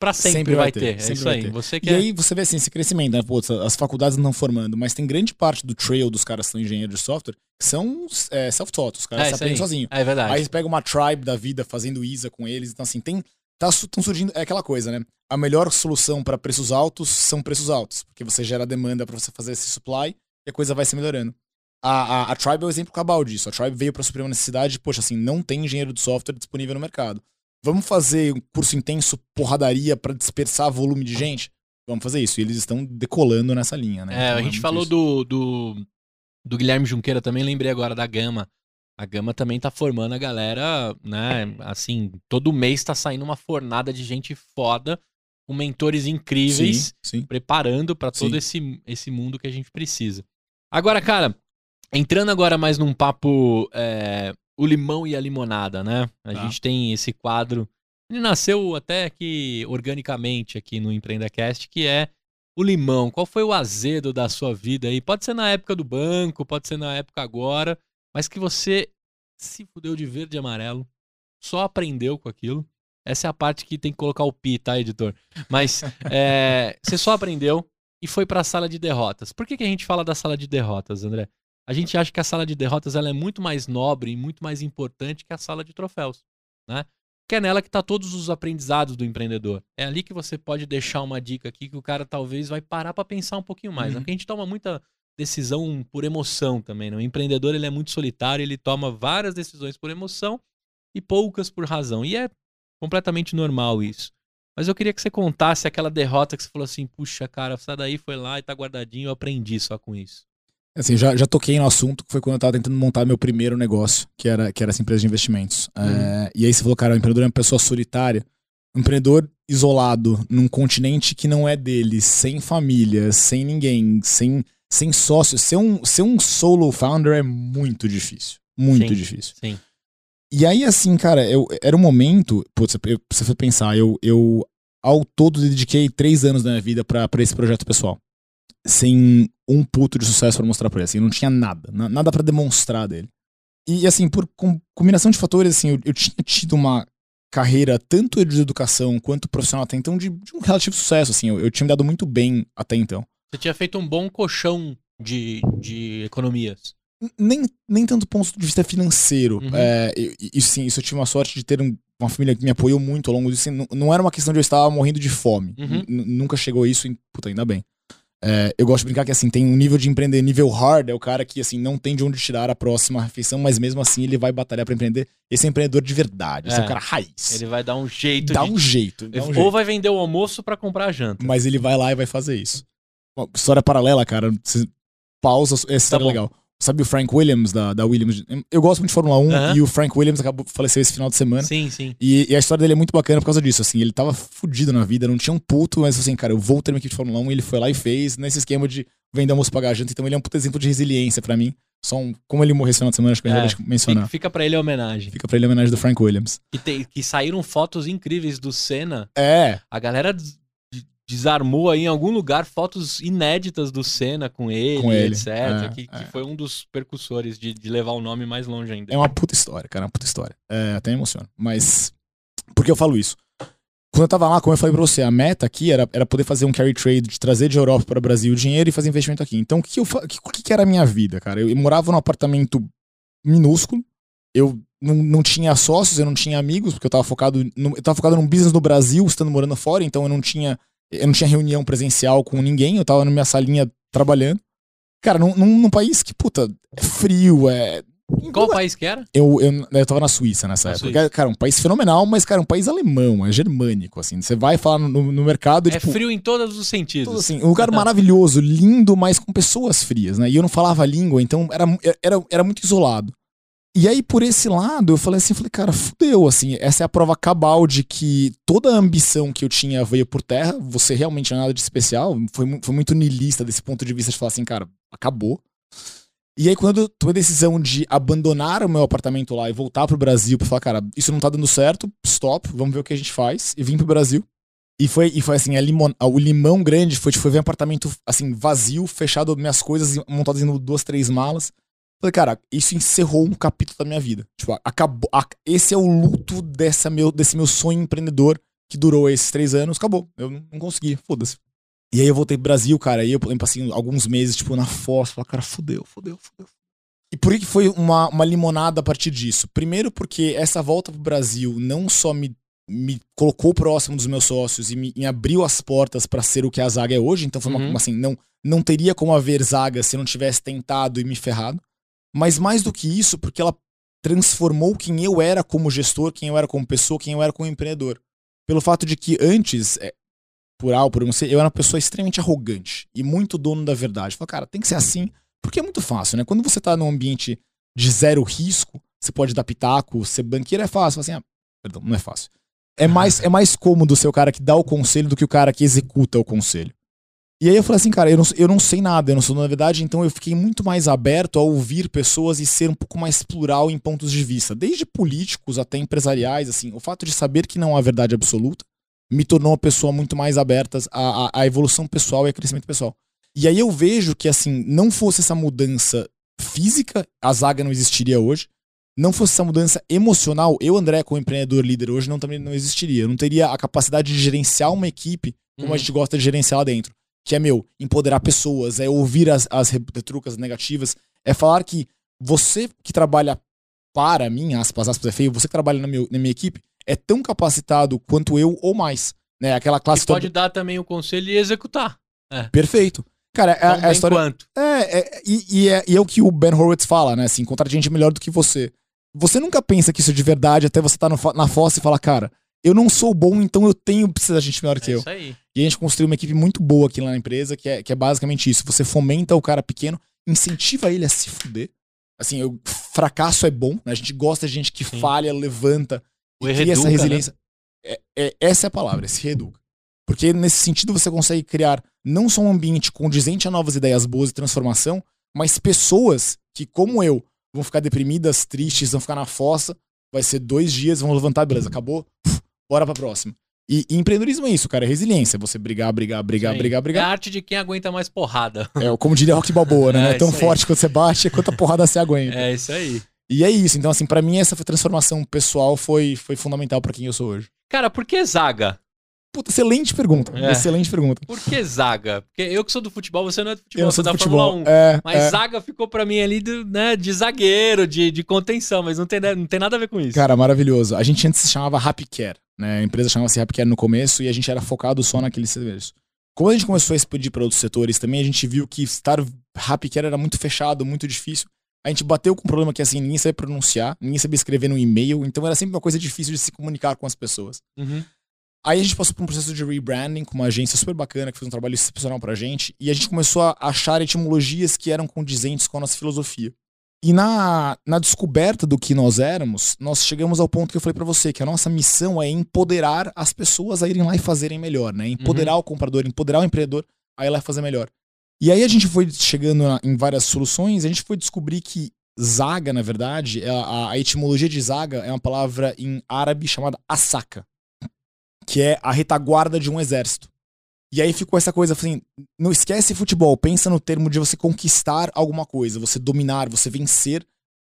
para sempre, Sempre vai ter. ter, É sempre isso aí. ter. Você E quer. aí você vê assim, esse crescimento, né? Pô, as faculdades não estão formando, mas tem grande parte do trail dos caras que são engenheiros de software que são é, self-taught, os caras É, aprendem sozinhos. É verdade. Aí você pega uma tribe da vida fazendo ISA com eles, então assim, tem tá tão surgindo é aquela coisa, né? A melhor solução para preços altos são preços altos, porque você gera demanda para você fazer esse supply e a coisa vai se melhorando. A, a, a Tribe é o exemplo cabal disso. A Tribe veio para suprir uma necessidade, poxa, assim, não tem engenheiro de software disponível no mercado. Vamos fazer um curso intenso, porradaria para dispersar volume de gente? Vamos fazer isso. E eles estão decolando nessa linha, né? É, Então a gente muito falou do, do, do Guilherme Junqueira também, lembrei agora da Gama. A Gama também tá formando a galera, né? Assim, todo mês tá saindo uma fornada de gente foda, com mentores incríveis, Sim, sim. preparando pra todo Sim. esse, esse mundo que a gente precisa. Agora, cara, entrando agora mais num papo é, o limão e a limonada, né? A Tá. gente tem esse quadro. Ele nasceu até que organicamente aqui no EmpreendaCast, que é o limão. Qual foi o azedo da sua vida aí? Pode ser na época do banco, pode ser na época agora, mas que você se fudeu de verde e amarelo, só aprendeu com aquilo. Essa é a parte que tem que colocar o pi, tá, editor? Mas é, [laughs] você só aprendeu e foi pra sala de derrotas. Por que, que a gente fala da sala de derrotas, André? A gente acha que a sala de derrotas ela é muito mais nobre e muito mais importante que a sala de troféus, né? Que é nela que tá todos os aprendizados do empreendedor. É ali que você pode deixar uma dica aqui que o cara talvez vai parar pra pensar um pouquinho mais. né? Uhum. Porque a gente toma muita decisão por emoção também, né? O empreendedor ele é muito solitário, ele toma várias decisões por emoção e poucas por razão. E é completamente normal isso. Mas eu queria que você contasse aquela derrota que você falou assim, puxa, cara, sai daí, foi lá e tá guardadinho, eu aprendi só com isso. Assim, já, já toquei no assunto, que foi quando eu tava tentando montar meu primeiro negócio, que era, que era essa empresa de investimentos. É, e aí você falou, cara, o empreendedor é uma pessoa solitária. Um empreendedor isolado num continente que não é dele, sem família, sem ninguém, sem, sem sócio. Ser um, ser um solo founder é muito difícil. Muito Sim. difícil. Sim. E aí, assim, cara, eu, era um momento. Putz, eu, você foi pensar, eu, eu ao todo dediquei três anos da minha vida pra esse projeto pessoal. Sem um puto de sucesso pra mostrar pra ele. Assim, não tinha nada. na- Nada pra demonstrar dele. E, assim, por com- combinação de fatores, assim, eu, eu tinha tido uma carreira tanto de educação quanto profissional até então de, de um relativo sucesso, assim. Eu, eu tinha me dado muito bem até então. Você tinha feito um bom colchão de, de economias. Nem, nem tanto ponto de vista financeiro. Uhum. É, isso sim, isso eu tive uma sorte de ter um, uma família que me apoiou muito ao longo disso. Não, não era uma questão de eu estar morrendo de fome. Uhum. Nunca chegou a isso, e, puta, ainda bem. É, eu gosto de brincar que assim, tem um nível de empreender, nível hard, é o cara que assim, não tem de onde tirar a próxima refeição, mas mesmo assim ele vai batalhar pra empreender. Esse é empreendedor de verdade, esse é É. o cara raiz. Ele vai dar um jeito dá de... um jeito, dá um Ou jeito. vai vender o almoço pra comprar a janta. Mas ele vai lá e vai fazer isso. Uma história paralela, cara. Pausa, essa história é bom. legal. Sabe o Frank Williams, da, da Williams? Eu gosto muito de Fórmula 1 Aham. e o Frank Williams acabou faleceu esse final de semana. Sim, sim. E, e a história dele é muito bacana por causa disso, assim. Ele tava fudido na vida, não tinha um puto, mas assim, cara, eu vou ter uma equipe de Fórmula 1 e ele foi lá e fez nesse esquema de vender almoço pagar janta. Então ele é um puto exemplo de resiliência pra mim. Só um, como ele morreu esse final de semana, acho que eu É, mencionar. Fica, pra ele a homenagem. Fica pra ele a homenagem do Frank Williams. Que, tem- que saíram fotos incríveis do Senna. É, A galera desarmou aí em algum lugar fotos inéditas do Senna com ele, Com ele, etc. é, que, que é. foi um dos percussores de, de levar o nome mais longe ainda. É uma puta história, cara, é uma puta história. É, até emociona. Mas. Por que eu falo isso? Quando eu tava lá, como eu falei pra você, a meta aqui era, era poder fazer um carry trade, de trazer de Europa para o Brasil dinheiro e fazer investimento aqui. Então, o que, eu, que, o que, que era a minha vida, cara? Eu, eu morava num apartamento minúsculo, eu não, não tinha sócios, eu não tinha amigos, porque eu tava focado. No, eu tava focado num business no Brasil, estando morando fora, então eu não tinha. Eu não tinha reunião presencial com ninguém, eu tava na minha salinha trabalhando. Cara, num, num, num país que, puta, é frio, é. Qual país que era? Eu, eu, eu tava na Suíça nessa Na época. Suíça. Cara, um país fenomenal, mas, cara, um país alemão, é germânico, assim. Você vai falar no, no mercado, É tipo. frio em todos os sentidos. assim, um lugar maravilhoso, lindo, mas com pessoas frias, né? E eu não falava a língua, então era, era, era muito isolado. E aí, por esse lado, eu falei assim, falei, cara, fudeu, assim, essa é a prova cabal de que toda a ambição que eu tinha veio por terra, você realmente não é nada de especial, foi, foi muito niilista desse ponto de vista de falar assim, cara, acabou. E aí, quando eu tomei a decisão de abandonar o meu apartamento lá e voltar pro Brasil pra falar, cara, isso não tá dando certo, stop, vamos ver o que a gente faz, e vim pro Brasil. E foi, e foi assim, a limon, a- o limão grande foi, tipo, foi ver um apartamento, assim, vazio, fechado, minhas coisas montadas em duas, três malas. Falei, cara, isso encerrou um capítulo da minha vida. Tipo, acabou. a- esse é o luto dessa meu, desse meu sonho empreendedor que durou esses três anos. Acabou. Eu não, não consegui, foda-se. E aí eu voltei pro Brasil, cara, aí eu lembro assim, alguns meses, tipo, na foz, falei, cara, fudeu, fudeu, fudeu. E por que foi uma, uma limonada a partir disso? Primeiro porque essa volta pro Brasil não só me, me colocou próximo dos meus sócios e me, me abriu as portas pra ser o que a Zaga é hoje, então foi uma, Uhum. assim, não, não teria como haver Zaga se eu não tivesse tentado e me ferrado. Mas mais do que isso, porque ela transformou quem eu era como gestor, quem eu era como pessoa, quem eu era como empreendedor. Pelo fato de que antes, é, por A ou por não eu era uma pessoa extremamente arrogante e muito dono da verdade. Falei, cara, tem que ser assim, porque é muito fácil, né? Quando você tá num ambiente de zero risco, você pode dar pitaco, ser banqueiro é fácil. Assim, ah, perdão, não é fácil. É [laughs] mais, é mais cômodo ser o cara que dá o conselho do que o cara que executa o conselho. E aí eu falei assim, cara, eu não, eu não sei nada, eu não sou na verdade, então eu fiquei muito mais aberto a ouvir pessoas e ser um pouco mais plural em pontos de vista, desde políticos até empresariais, assim, o fato de saber que não há verdade absoluta me tornou uma pessoa muito mais aberta à, à, à evolução pessoal e a crescimento pessoal. E aí eu vejo que, assim, não fosse essa mudança física, a zaga não existiria hoje, não fosse essa mudança emocional, eu, André, como empreendedor líder hoje, não, também não existiria. Eu não teria a capacidade de gerenciar uma equipe como Uhum. a gente gosta de gerenciar lá dentro que é meu, empoderar pessoas, é ouvir as, as retrucas negativas, é falar que você que trabalha para mim, aspas, aspas é feio, você que trabalha na, meu, na minha equipe, é tão capacitado quanto eu ou mais. Né? Aquela classe E pode toda- dar também o conselho e executar. Perfeito. Cara, é, é a bem história. quanto. É, é, e, e é, e é o que o Ben Horowitz fala, né? Assim, encontrar gente melhor do que você. Você nunca pensa que isso é de verdade até você estar tá na fossa e falar, cara, eu não sou bom, então eu tenho que precisar de gente melhor que É eu. isso aí. E a gente construiu uma equipe muito boa aqui lá na empresa, que é, que é basicamente isso. Você fomenta o cara pequeno, incentiva ele a se fuder. Assim, o fracasso é bom, né? A gente gosta de gente que Sim. falha, levanta O e cria essa né? resiliência. É, é- essa é a palavra, se reeduca. Porque nesse sentido você consegue criar não só um ambiente condizente a novas ideias boas e transformação, mas pessoas que, como eu, vão ficar deprimidas, tristes, vão ficar na fossa, vai ser dois dias, vão levantar, beleza, acabou, bora pra próxima. E, e empreendedorismo é isso, cara, é resiliência. Você brigar, brigar, brigar, Isso aí. brigar, É a brigar. arte de quem aguenta mais porrada. É, como diria Rock Balboa, né? [laughs] É, é tão aí. forte quando você bate, quanto a porrada você aguenta. É isso aí. E é isso. Então, assim, pra mim, essa transformação pessoal foi, foi fundamental pra quem eu sou hoje. Cara, por que zaga? Puta, excelente pergunta. É. Excelente pergunta. Por que zaga? Porque eu que sou do futebol, você não é do futebol, Eu você sou é do da futebol. Fórmula 1. É, Mas é. zaga ficou pra mim ali do, né, de zagueiro, de, de contenção, mas não tem, não tem nada a ver com isso. Cara, maravilhoso. A gente antes se chamava Happy Care, né? A empresa chamava-se Happy Care no começo e a gente era focado só naquele serviço. Quando a gente começou a expandir para outros setores também, a gente viu que estar Happy Care era muito fechado, muito difícil. A gente bateu com um problema que assim, ninguém sabia pronunciar, ninguém sabia escrever no e-mail, então era sempre uma coisa difícil de se comunicar com as pessoas. Uhum. Aí a gente passou por um processo de rebranding com uma agência super bacana que fez um trabalho excepcional pra gente. E a gente começou a achar etimologias que eram condizentes com a nossa filosofia. E na, na descoberta do que nós éramos, nós chegamos ao ponto que eu falei pra você, que a nossa missão é empoderar as pessoas a irem lá e fazerem melhor, né? Empoderar o comprador, empoderar o empreendedor a ir lá e fazer melhor. E aí a gente foi chegando na- em várias soluções, a gente foi descobrir que zaga, na verdade, é a, a etimologia de zaga é uma palavra em árabe chamada asaka que é a retaguarda de um exército. E aí ficou essa coisa assim, não esquece futebol, pensa no termo de você conquistar alguma coisa, você dominar, você vencer.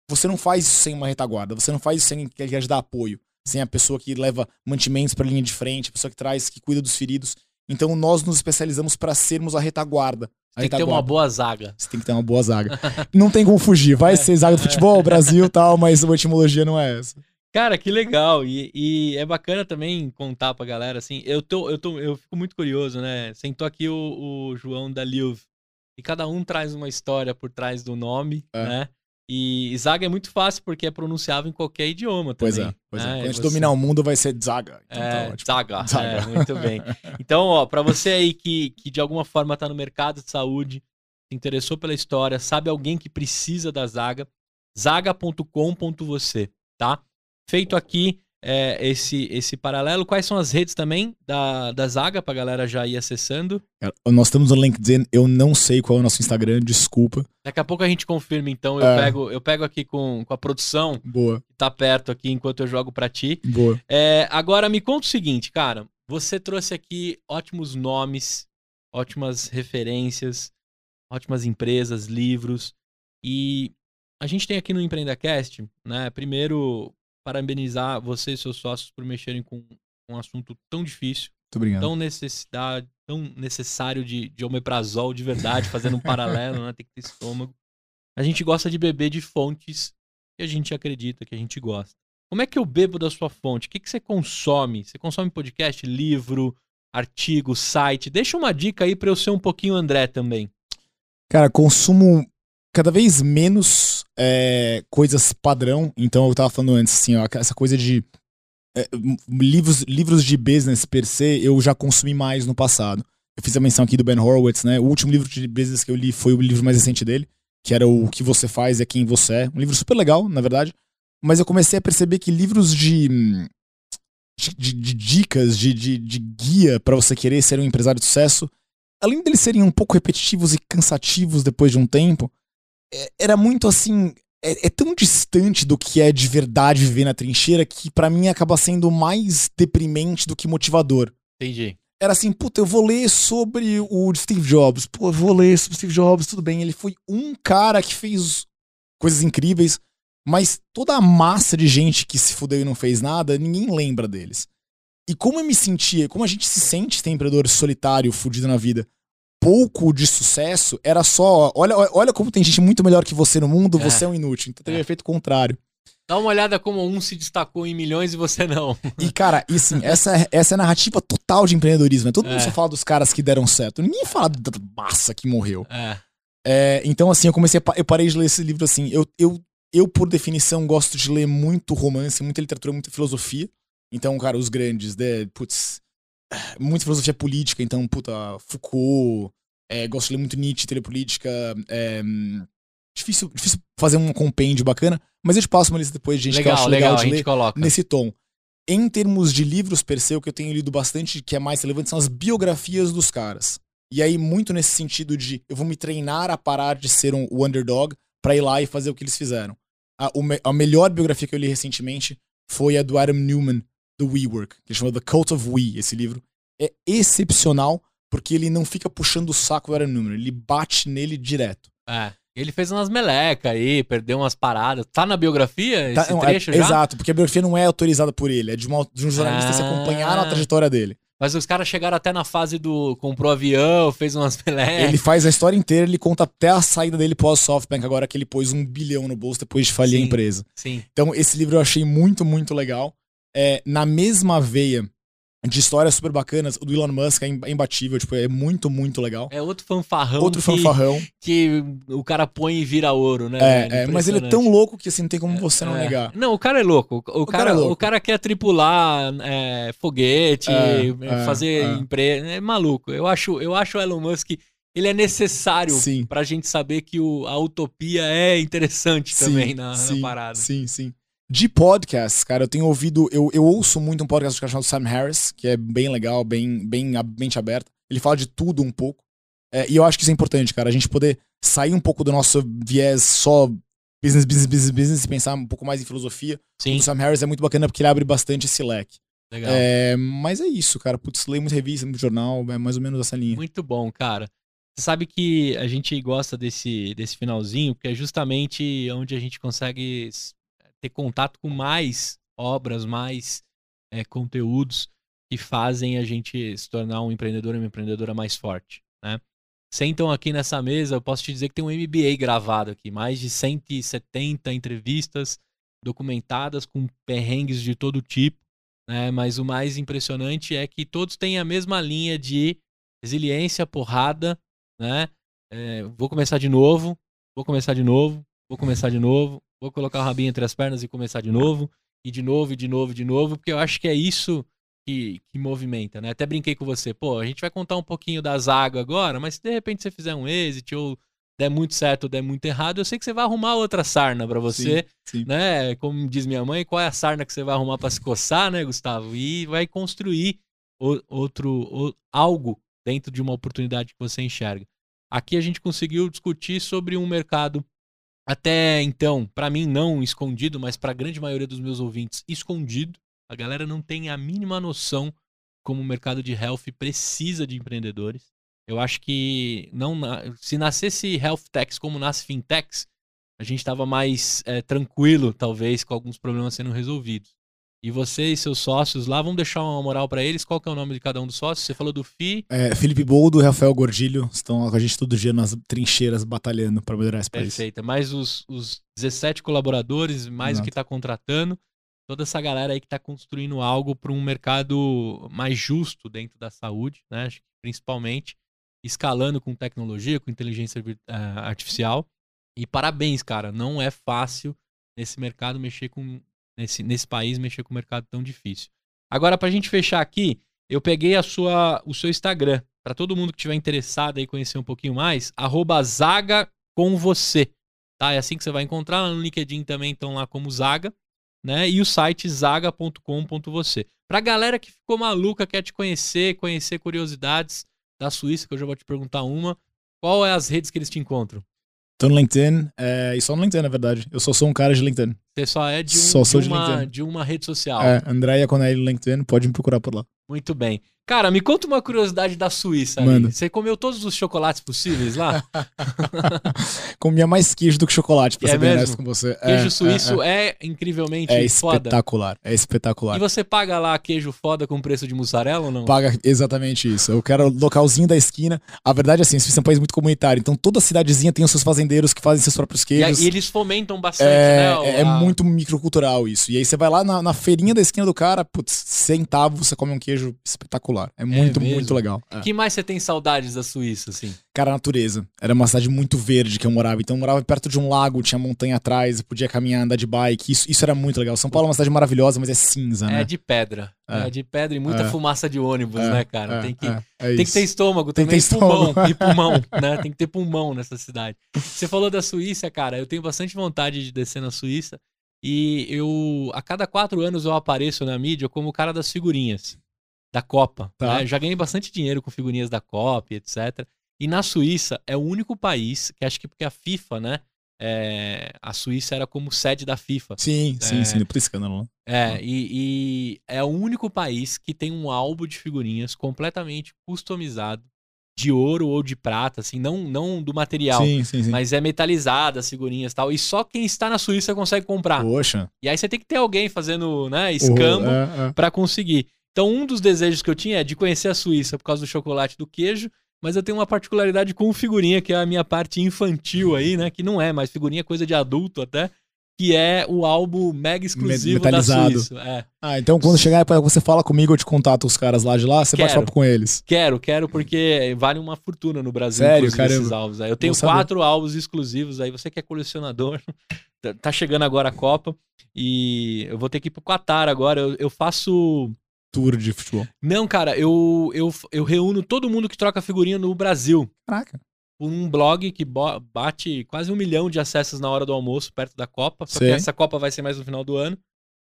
Você não faz isso sem uma retaguarda, você não faz isso sem quem quer te dar apoio, sem a pessoa que leva mantimentos para linha de frente, a pessoa que traz, que cuida dos feridos. Então nós nos especializamos para sermos a retaguarda. A Tem que ter uma retaguarda. boa zaga. Você tem que ter uma boa zaga. não tem como fugir, vai [laughs] ser zaga do futebol, Brasil e tal, mas a etimologia não é essa. Cara, que legal. E, e é bacana também contar pra galera, assim, eu tô, eu tô, eu fico muito curioso, né? Sentou aqui o, o João da Liuv. E cada um traz uma história por trás do nome, É. né? E zaga é muito fácil porque é pronunciável em qualquer idioma também. Pois é, pois é. né? Quando a gente Você- dominar o mundo vai ser zaga. Então É, tá zaga. Zaga. É, muito bem. [laughs] Então, ó, pra você aí que, que de alguma forma tá no mercado de saúde, se interessou pela história, sabe alguém que precisa da zaga, zaga.com.você, tá? Feito aqui é, esse, esse paralelo, quais são as redes também da, da zaga pra galera já ir acessando? Nós estamos no LinkedIn, eu não sei qual é o nosso Instagram, desculpa. Daqui a pouco a gente confirma, então eu, É. pego, eu pego aqui com, com a produção, Boa, que tá perto aqui enquanto eu jogo pra ti. boa. É, agora me conta o seguinte, cara. Você trouxe aqui ótimos nomes, ótimas referências, ótimas empresas, livros. E a gente tem aqui no EmpreendaCast, né? Primeiro, parabenizar você e seus sócios por mexerem com um assunto tão difícil, Muito obrigado. tão necessidade, tão necessário de, de omeprazol de verdade, fazendo um paralelo, né? Tem que ter estômago. A gente gosta de beber de fontes que a gente acredita, que a gente gosta. Como é que eu bebo da sua fonte? O que, que você consome? Você consome podcast, livro, artigo, site? Deixa uma dica aí pra eu ser um pouquinho André também. Cara, consumo cada vez menos é, coisas padrão. Então eu tava falando antes, assim, ó, essa coisa de é, livros, livros de business per se, eu já consumi mais no passado. Eu fiz a menção aqui do Ben Horowitz, né? O último livro de business que eu li foi o livro mais recente dele, que era o que você faz é quem você é. Um livro super legal, na verdade. Mas eu comecei a perceber que livros de de, de- dicas, de, de, de guia pra você querer ser um empresário de sucesso, além deles serem um pouco repetitivos e cansativos depois de um tempo, era muito assim. É, é tão distante do que é de verdade viver na trincheira que pra mim acaba sendo mais deprimente do que motivador. Entendi. Era assim, puta, eu vou ler sobre o Steve Jobs. Pô, eu vou ler sobre o Steve Jobs, tudo bem. Ele foi um cara que fez coisas incríveis, mas toda a massa de gente que se fudeu e não fez nada, ninguém lembra deles. E como eu me sentia, como a gente se sente empreendedor solitário, fudido na vida, pouco de sucesso, era só, olha, olha como tem gente muito melhor que você no mundo, É. você é um inútil. Então teve É. efeito contrário. Dá uma olhada como um se destacou em milhões e você não. E, cara, e assim, essa, essa é a narrativa total de empreendedorismo. né? Todo mundo É. só fala dos caras que deram certo. Ninguém fala da massa que morreu. É. É, então, assim, eu comecei a, eu parei de ler esse livro assim. Eu, eu, eu, por definição, gosto de ler muito romance, muita literatura, muita filosofia. Então, cara, os grandes, né? Putz, muita filosofia política. Então, puta, Foucault. é, gosto de ler muito Nietzsche, telepolítica. É, hum, difícil, difícil fazer um compêndio bacana, mas eu te passo uma lista depois de gente que eu Legal, acho legal, legal a de gente ler coloca. nesse tom. Em termos de livros per se, o que eu tenho lido bastante, que é mais relevante, são as biografias dos caras. E aí, muito nesse sentido de eu vou me treinar a parar de ser um o underdog pra ir lá e fazer o que eles fizeram. A, a melhor biografia que eu li recentemente foi a do Adam Newman, do WeWork, que chama The Cult of We, esse livro. É excepcional, porque ele não fica puxando o saco do Adam Newman, ele bate nele direto. É. Ele fez umas melecas aí, perdeu umas paradas. Tá na biografia Tá, esse não, é- trecho já? Exato, porque a biografia não é autorizada por ele, é de, uma- de um jornalista se Ah. acompanhar a trajetória dele. Mas os caras chegaram até na fase do. comprou avião, fez umas [laughs] pelecas. Ele faz a história inteira, ele conta até a saída dele pós-SoftBank, agora que ele pôs um bilhão no bolso depois de falir Sim. a empresa. Sim. Então, esse livro eu achei muito, muito legal. É, na mesma veia de histórias super bacanas, o do Elon Musk é é imbatível, tipo, é muito, muito legal. É outro fanfarrão. Outro que, fanfarrão. Que o cara põe e vira ouro, né? É, é, mas ele é tão louco que assim, não tem como você não É. negar. Não, o cara é louco. O, o cara cara, é louco. o cara quer tripular é, foguete, É, é, é, fazer é. empresa. É maluco. Eu acho, eu acho o Elon Musk. Ele é necessário Sim. pra gente saber que o- a utopia é interessante também na, na sim, parada. Sim, sim. De podcasts, cara, eu tenho ouvido. Eu, eu ouço muito um podcast do cara chamado Sam Harris, que é bem legal, bem, bem a- mente aberta. Ele fala de tudo um pouco. É, e eu acho que isso é importante, cara. A gente poder sair um pouco do nosso viés só business, business, business, business e pensar um pouco mais em filosofia. Sim, O Sam Harris é muito bacana porque ele abre bastante esse leque. legal. É, mas é isso, cara. Putz, leio muita revista, muito jornal, é mais ou menos essa linha. Muito bom, cara. Você sabe que a gente gosta desse, desse finalzinho, porque é justamente onde a gente consegue ter contato com mais obras, mais é, conteúdos que fazem a gente se tornar um empreendedor e uma empreendedora mais forte, né? Sentam aqui nessa mesa, eu posso te dizer que tem um MBA gravado aqui, mais de 170 entrevistas documentadas com perrengues de todo tipo, né? Mas o mais impressionante é que todos têm a mesma linha de resiliência, porrada, né? É, vou começar de novo, vou começar de novo, vou começar de novo, vou colocar o rabinho entre as pernas e começar de novo, e de novo, e de novo, e de novo, porque eu acho que é isso que, que movimenta, né? Até brinquei com você, pô, a gente vai contar um pouquinho da zaga agora, mas se de repente você fizer um exit ou der muito certo ou der muito errado, eu sei que você vai arrumar outra sarna pra você, Sim. né? Como diz minha mãe, qual é a sarna que você vai arrumar pra se coçar, né, Gustavo? E vai construir outro algo dentro de uma oportunidade que você enxerga. Aqui a gente conseguiu discutir sobre um mercado até então, pra mim não escondido, mas pra grande maioria dos meus ouvintes escondido. A galera não tem a mínima noção como o mercado de health precisa de empreendedores. Eu acho que não se nascesse health techs como nasce fintechs, a gente estava mais é, tranquilo, talvez, com alguns problemas sendo resolvidos. E você e seus sócios lá, vamos deixar uma moral pra eles. Qual que é o nome de cada um dos sócios? Você falou do FI. É, Felipe Boldo e Rafael Gordilho estão com a gente todo dia nas trincheiras batalhando para melhorar esse país. Perfeita. Mais os, os 17 colaboradores, mais o Exato. que está contratando. Toda essa galera aí que está construindo algo para um mercado mais justo dentro da saúde, né? Acho que principalmente escalando com tecnologia, com inteligência eh, artificial. E parabéns, cara. Não é fácil nesse mercado mexer com. Nesse, nesse país mexer com um mercado tão difícil. Agora, pra gente fechar aqui, eu peguei a sua, o seu Instagram. Pra todo mundo que estiver interessado aí conhecer um pouquinho mais, arroba Zaga com você. Tá? É assim que você vai encontrar. Lá no LinkedIn também estão lá como Zaga. Né? E o site zaga.com.você. Pra galera que ficou maluca, quer te conhecer, conhecer curiosidades da Suíça, que eu já vou te perguntar uma. Qual é as redes que eles te encontram? Tô no LinkedIn, é, e só no LinkedIn, na verdade. Eu só sou um cara de LinkedIn. Você só é de, um- Só sou de de uma, LinkedIn. de uma rede social. É, Andréia Conelli no LinkedIn, pode me procurar por lá. Muito bem. Cara, me conta uma curiosidade da Suíça. Manda. Você comeu todos os chocolates possíveis lá? [laughs] Comia mais queijo do que chocolate, pra É ser bem mesmo? honesto com você. Queijo É, suíço é, é, incrivelmente é, é foda. espetacular. É espetacular. E você paga lá queijo foda com preço de mussarela ou não? Paga exatamente isso. Eu quero localzinho da esquina. A verdade é assim, Suíça é um país muito comunitário. Então toda cidadezinha tem os seus fazendeiros que fazem seus próprios E, queijos. e eles fomentam bastante, É, né? o- é a- muito microcultural isso. E aí você vai lá na, na feirinha da esquina do cara, putz, centavo, você come um queijo espetacular. É muito, mesmo? muito legal. É. que mais você tem saudades da Suíça, assim? Cara, a natureza. Era uma cidade muito verde que eu morava. Então eu morava perto de um lago, tinha montanha atrás, podia caminhar, andar de bike. Isso, isso era muito legal. São Paulo é uma cidade maravilhosa, mas é cinza, É né? de pedra. É. É. de pedra e muita É. fumaça de ônibus, É, né, cara? é, tem que, é, é tem que ter estômago Tem que ter e pulmão, estômago. e pulmão, [laughs] né? Tem que ter pulmão nessa cidade. Você falou da Suíça, cara, eu tenho bastante vontade de descer na Suíça e eu, a cada quatro anos eu apareço na mídia como o cara das figurinhas da Copa. Tá. né? Já ganhei bastante dinheiro com figurinhas da Copa, etc. E na Suíça é o único país, que acho que porque a FIFA, né? é, a Suíça era como sede da FIFA. Sim, sim, É. sim. Por escândalo. né? É, e, e é o único país que tem um álbum de figurinhas completamente customizado, de ouro ou de prata, assim, não, não do material, Sim, sim, sim. mas é metalizada as figurinhas e tal. E só quem está na Suíça consegue comprar. Poxa. E aí você tem que ter alguém fazendo, né, escambo Oh, é, é. pra conseguir. Então, um dos desejos que eu tinha é de conhecer a Suíça por causa do chocolate do queijo, mas eu tenho uma particularidade com figurinha, que é a minha parte infantil aí, né? Que não é, mas figurinha é coisa de adulto até que é o álbum mega exclusivo Metalizado. da Suíça. É. Ah, então quando chegar, você fala comigo, eu te contato os caras lá de lá, você Quero. bate papo com eles. Quero, quero, porque vale uma fortuna no Brasil, Sério? Caramba. esses álbuns. aí. Eu tenho quatro álbuns exclusivos aí. Você que é colecionador, [laughs] tá- tá chegando agora a Copa. E eu vou ter que ir pro Qatar agora. Eu, eu faço. Tour de futebol. Não, cara, eu, eu, eu reúno todo mundo que troca figurinha no Brasil. Caraca. um blog que bate quase um milhão de acessos na hora do almoço, perto da Copa. Só Sei. que essa Copa vai ser mais no final do ano.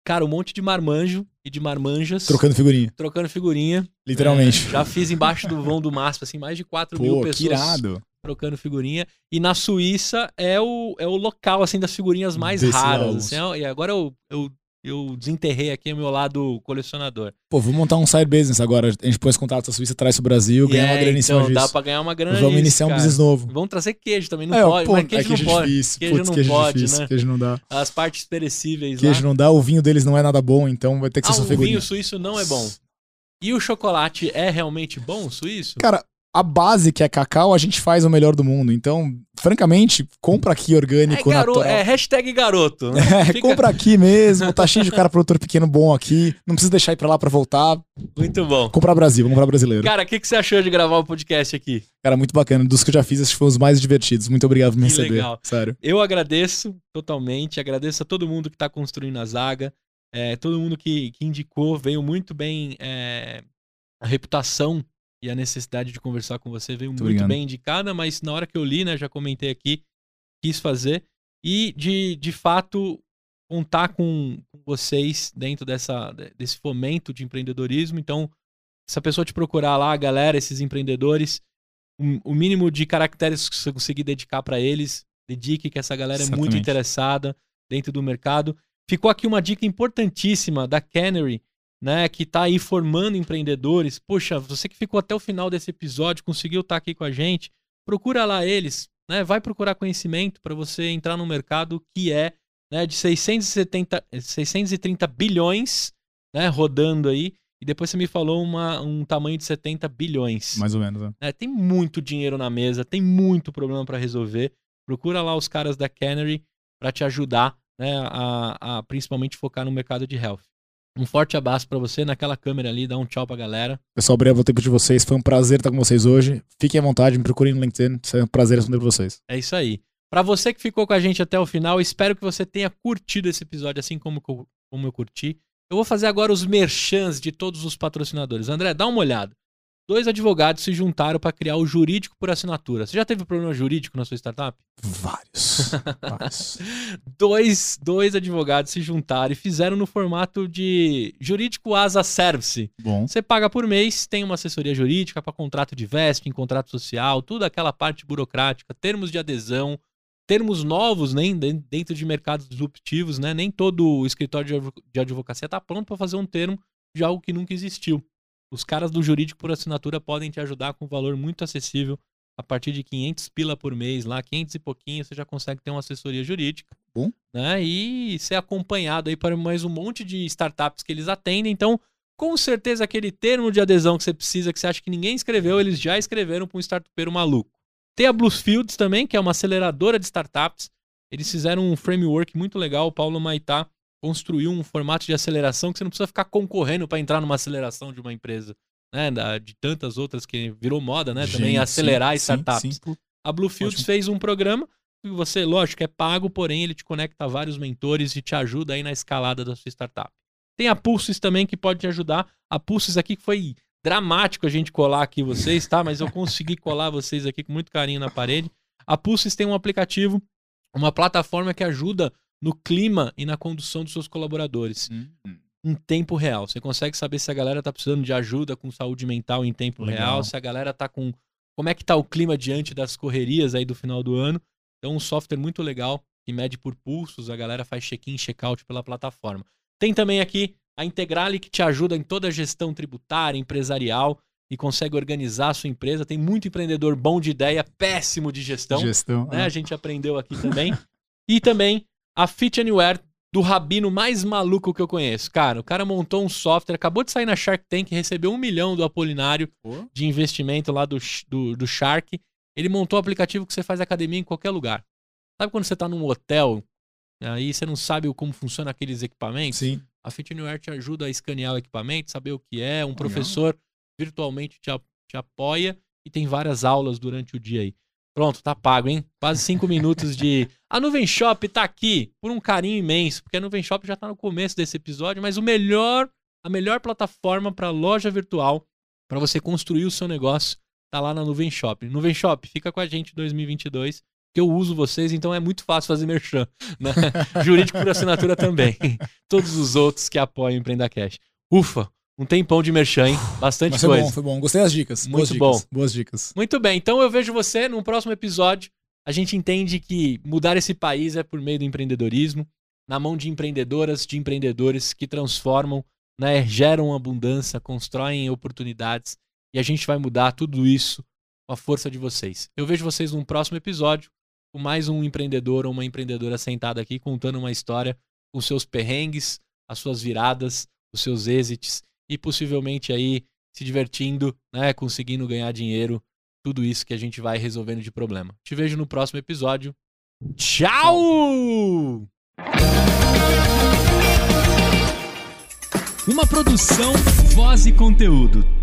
Cara, um monte de marmanjo e de marmanjas Trocando figurinha. trocando figurinha. Literalmente. É, já fiz embaixo do vão do MASP, assim, mais de 4 mil Pô, que pessoas irado. trocando figurinha. E na Suíça é o, é o local, assim, das figurinhas mais Desses raras. assim, e agora eu, eu, eu desenterrei aqui o meu lado colecionador. Pô, vou montar um side business agora. A gente põe os contatos da Suíça, traz pro Brasil, ganha uma é, grana em cima então, dá disso. pra ganhar uma grana Vamos iniciar um cara. business novo. Vamos trazer queijo também, não É, pode. pô, mas queijo é queijo não pode. difícil. Queijo Putz, não queijo pode, difícil. né? Queijo não dá. As partes perecíveis Queijo lá. não dá, o vinho deles não é nada bom, então vai ter que Ah, ser só o vinho suíço não é bom. E o chocolate é realmente bom, suíço? Cara, a base que é cacau, a gente faz o melhor do mundo. Então, francamente, compra aqui É, orgânico, garo... natural. é hashtag garoto. né? [laughs] É, Fica- compra aqui mesmo, tá cheio de cara produtor pequeno bom aqui. Não precisa deixar ir pra lá pra voltar. Muito bom. Comprar Brasil, vamos comprar brasileiro. Cara, o que, que você achou de gravar o podcast aqui? Cara, muito bacana. Dos que eu já fiz, que foi os mais divertidos. Muito obrigado por me Que receber. legal. Sério. Eu agradeço totalmente, agradeço a todo mundo que está construindo a zaga, é, todo mundo que, que indicou, veio muito bem é, a reputação e a necessidade de conversar com você veio muito, obrigado. bem indicada, mas na hora que eu li, né, já comentei aqui, quis fazer e de, de fato contar com, com vocês dentro dessa, desse fomento de empreendedorismo. Então, se a pessoa te procurar lá, galera, esses empreendedores, o, o mínimo de caracteres que você conseguir dedicar para eles, dedique, que essa galera é muito interessada dentro do mercado. Ficou aqui uma dica importantíssima da Canary, né, que tá aí formando empreendedores. Poxa, você que ficou até o final desse episódio, conseguiu estar aqui com a gente, procura lá eles, né? Vai procurar conhecimento para você entrar no mercado que é, né, de 670, 630 bilhões, né, rodando aí. E depois você me falou uma, um tamanho de 70 bilhões. Mais ou menos, né? né? Tem muito dinheiro na mesa, tem muito problema para resolver. Procura lá os caras da Canary para te ajudar, né, a, a principalmente focar no mercado de health. Um forte abraço para você naquela câmera ali, dá um tchau pra galera. Pessoal, obrigado pelo tempo de vocês. Foi um prazer estar com vocês hoje. Fiquem à vontade, me procurem no LinkedIn. É um prazer responder pra vocês. É isso aí. Para você que ficou com a gente até o final, espero que você tenha curtido esse episódio assim como, co- como eu curti. Eu vou fazer agora os merchans de todos os patrocinadores. André, dá uma olhada. Dois advogados se juntaram para criar o jurídico por assinatura. Você já teve problema jurídico na sua startup? Vários. [laughs] Vários. dois, dois advogados se juntaram e fizeram no formato de jurídico as a service. Bom. Você paga por mês, tem uma assessoria jurídica para contrato de vesting, contrato social, tudo aquela parte burocrática, termos de adesão, termos novos né, den- dentro de mercados disruptivos, né? Nem todo escritório de advocacia está pronto para fazer um termo de algo que nunca existiu. Os caras do jurídico por assinatura podem te ajudar com um valor muito acessível. A partir de 500 pila por mês, lá 500 e pouquinho, você já consegue ter uma assessoria jurídica. Bom. Né? E ser acompanhado aí para mais um monte de startups que eles atendem. Então, com certeza aquele termo de adesão que você precisa, que você acha que ninguém escreveu, eles já escreveram para um startupeiro maluco. Tem a Bluefields também, que é uma aceleradora de startups. Eles fizeram um framework muito legal. O Paulo Maitá construiu um formato de aceleração que você não precisa ficar concorrendo para entrar numa aceleração de uma empresa. Né? Da- de tantas outras que virou moda, né? Também Gente, acelerar sim, startups. sim, sim. A Bluefields fez um programa que você, lógico, é pago, porém ele te conecta a vários mentores e te ajuda aí na escalada da sua startup. Tem a Pulses também que pode te ajudar. A Pulses aqui que foi dramático a gente colar aqui vocês, tá? Mas eu consegui colar vocês aqui com muito carinho na parede. A Pulses tem um aplicativo, uma plataforma que ajuda no clima e na condução dos seus colaboradores Hum, em tempo real. Você consegue saber se a galera tá precisando de ajuda com saúde mental em tempo Legal. real, se a galera tá com como é que tá o clima diante das correrias aí do final do ano. Então, um software muito legal que mede por pulsos, a galera faz check-in, check-out pela plataforma. Tem também aqui a Integrale que te ajuda em toda a gestão tributária, empresarial e consegue organizar a sua empresa. Tem muito empreendedor bom de ideia, péssimo de gestão Gestão. né? ah. A gente aprendeu aqui também. e também a Fit Anywhere do rabino mais maluco que eu conheço. Cara, o cara montou um software, acabou de sair na Shark Tank, recebeu um milhão do Apolinário Pô. de investimento lá do, do, do Shark. Ele montou um aplicativo que você faz academia em qualquer lugar. Sabe quando você tá num hotel, aí você não sabe como funciona aqueles equipamentos? Sim. A Fitness te ajuda a escanear o equipamento, saber o que é. Um professor virtualmente te, te apoia e tem várias aulas durante o dia aí. Pronto, tá pago, hein? Quase cinco minutos de. A Nuvem Shop tá aqui por um carinho imenso, porque a Nuvem Shop já tá no começo desse episódio, mas o melhor, a melhor plataforma para loja virtual, para você construir o seu negócio, tá lá na Nuvem Shop. Nuvem Shop, fica com a gente em 2022, que eu uso vocês, então é muito fácil fazer merchan. Né? [laughs] Jurídico por assinatura também. Todos os outros que apoiam o Empreenda Cash. Ufa, um tempão de merchan, hein? Bastante Mas foi coisa. bom, foi bom. Gostei das dicas. Boas Muito dicas. bom. Boas dicas. Muito bem, então eu vejo você no próximo episódio. A gente entende que mudar esse país é por meio do empreendedorismo, na mão de empreendedoras, de empreendedores que transformam, né, geram abundância, constroem oportunidades e a gente vai mudar tudo isso com a força de vocês. Eu vejo vocês num próximo episódio com mais um empreendedor ou uma empreendedora sentada aqui contando uma história com seus perrengues, as suas viradas, os seus êxitos e possivelmente aí se divertindo, né, conseguindo ganhar dinheiro tudo isso que a gente vai resolvendo de problema. Te vejo no próximo episódio. Tchau! Uma produção, voz e conteúdo.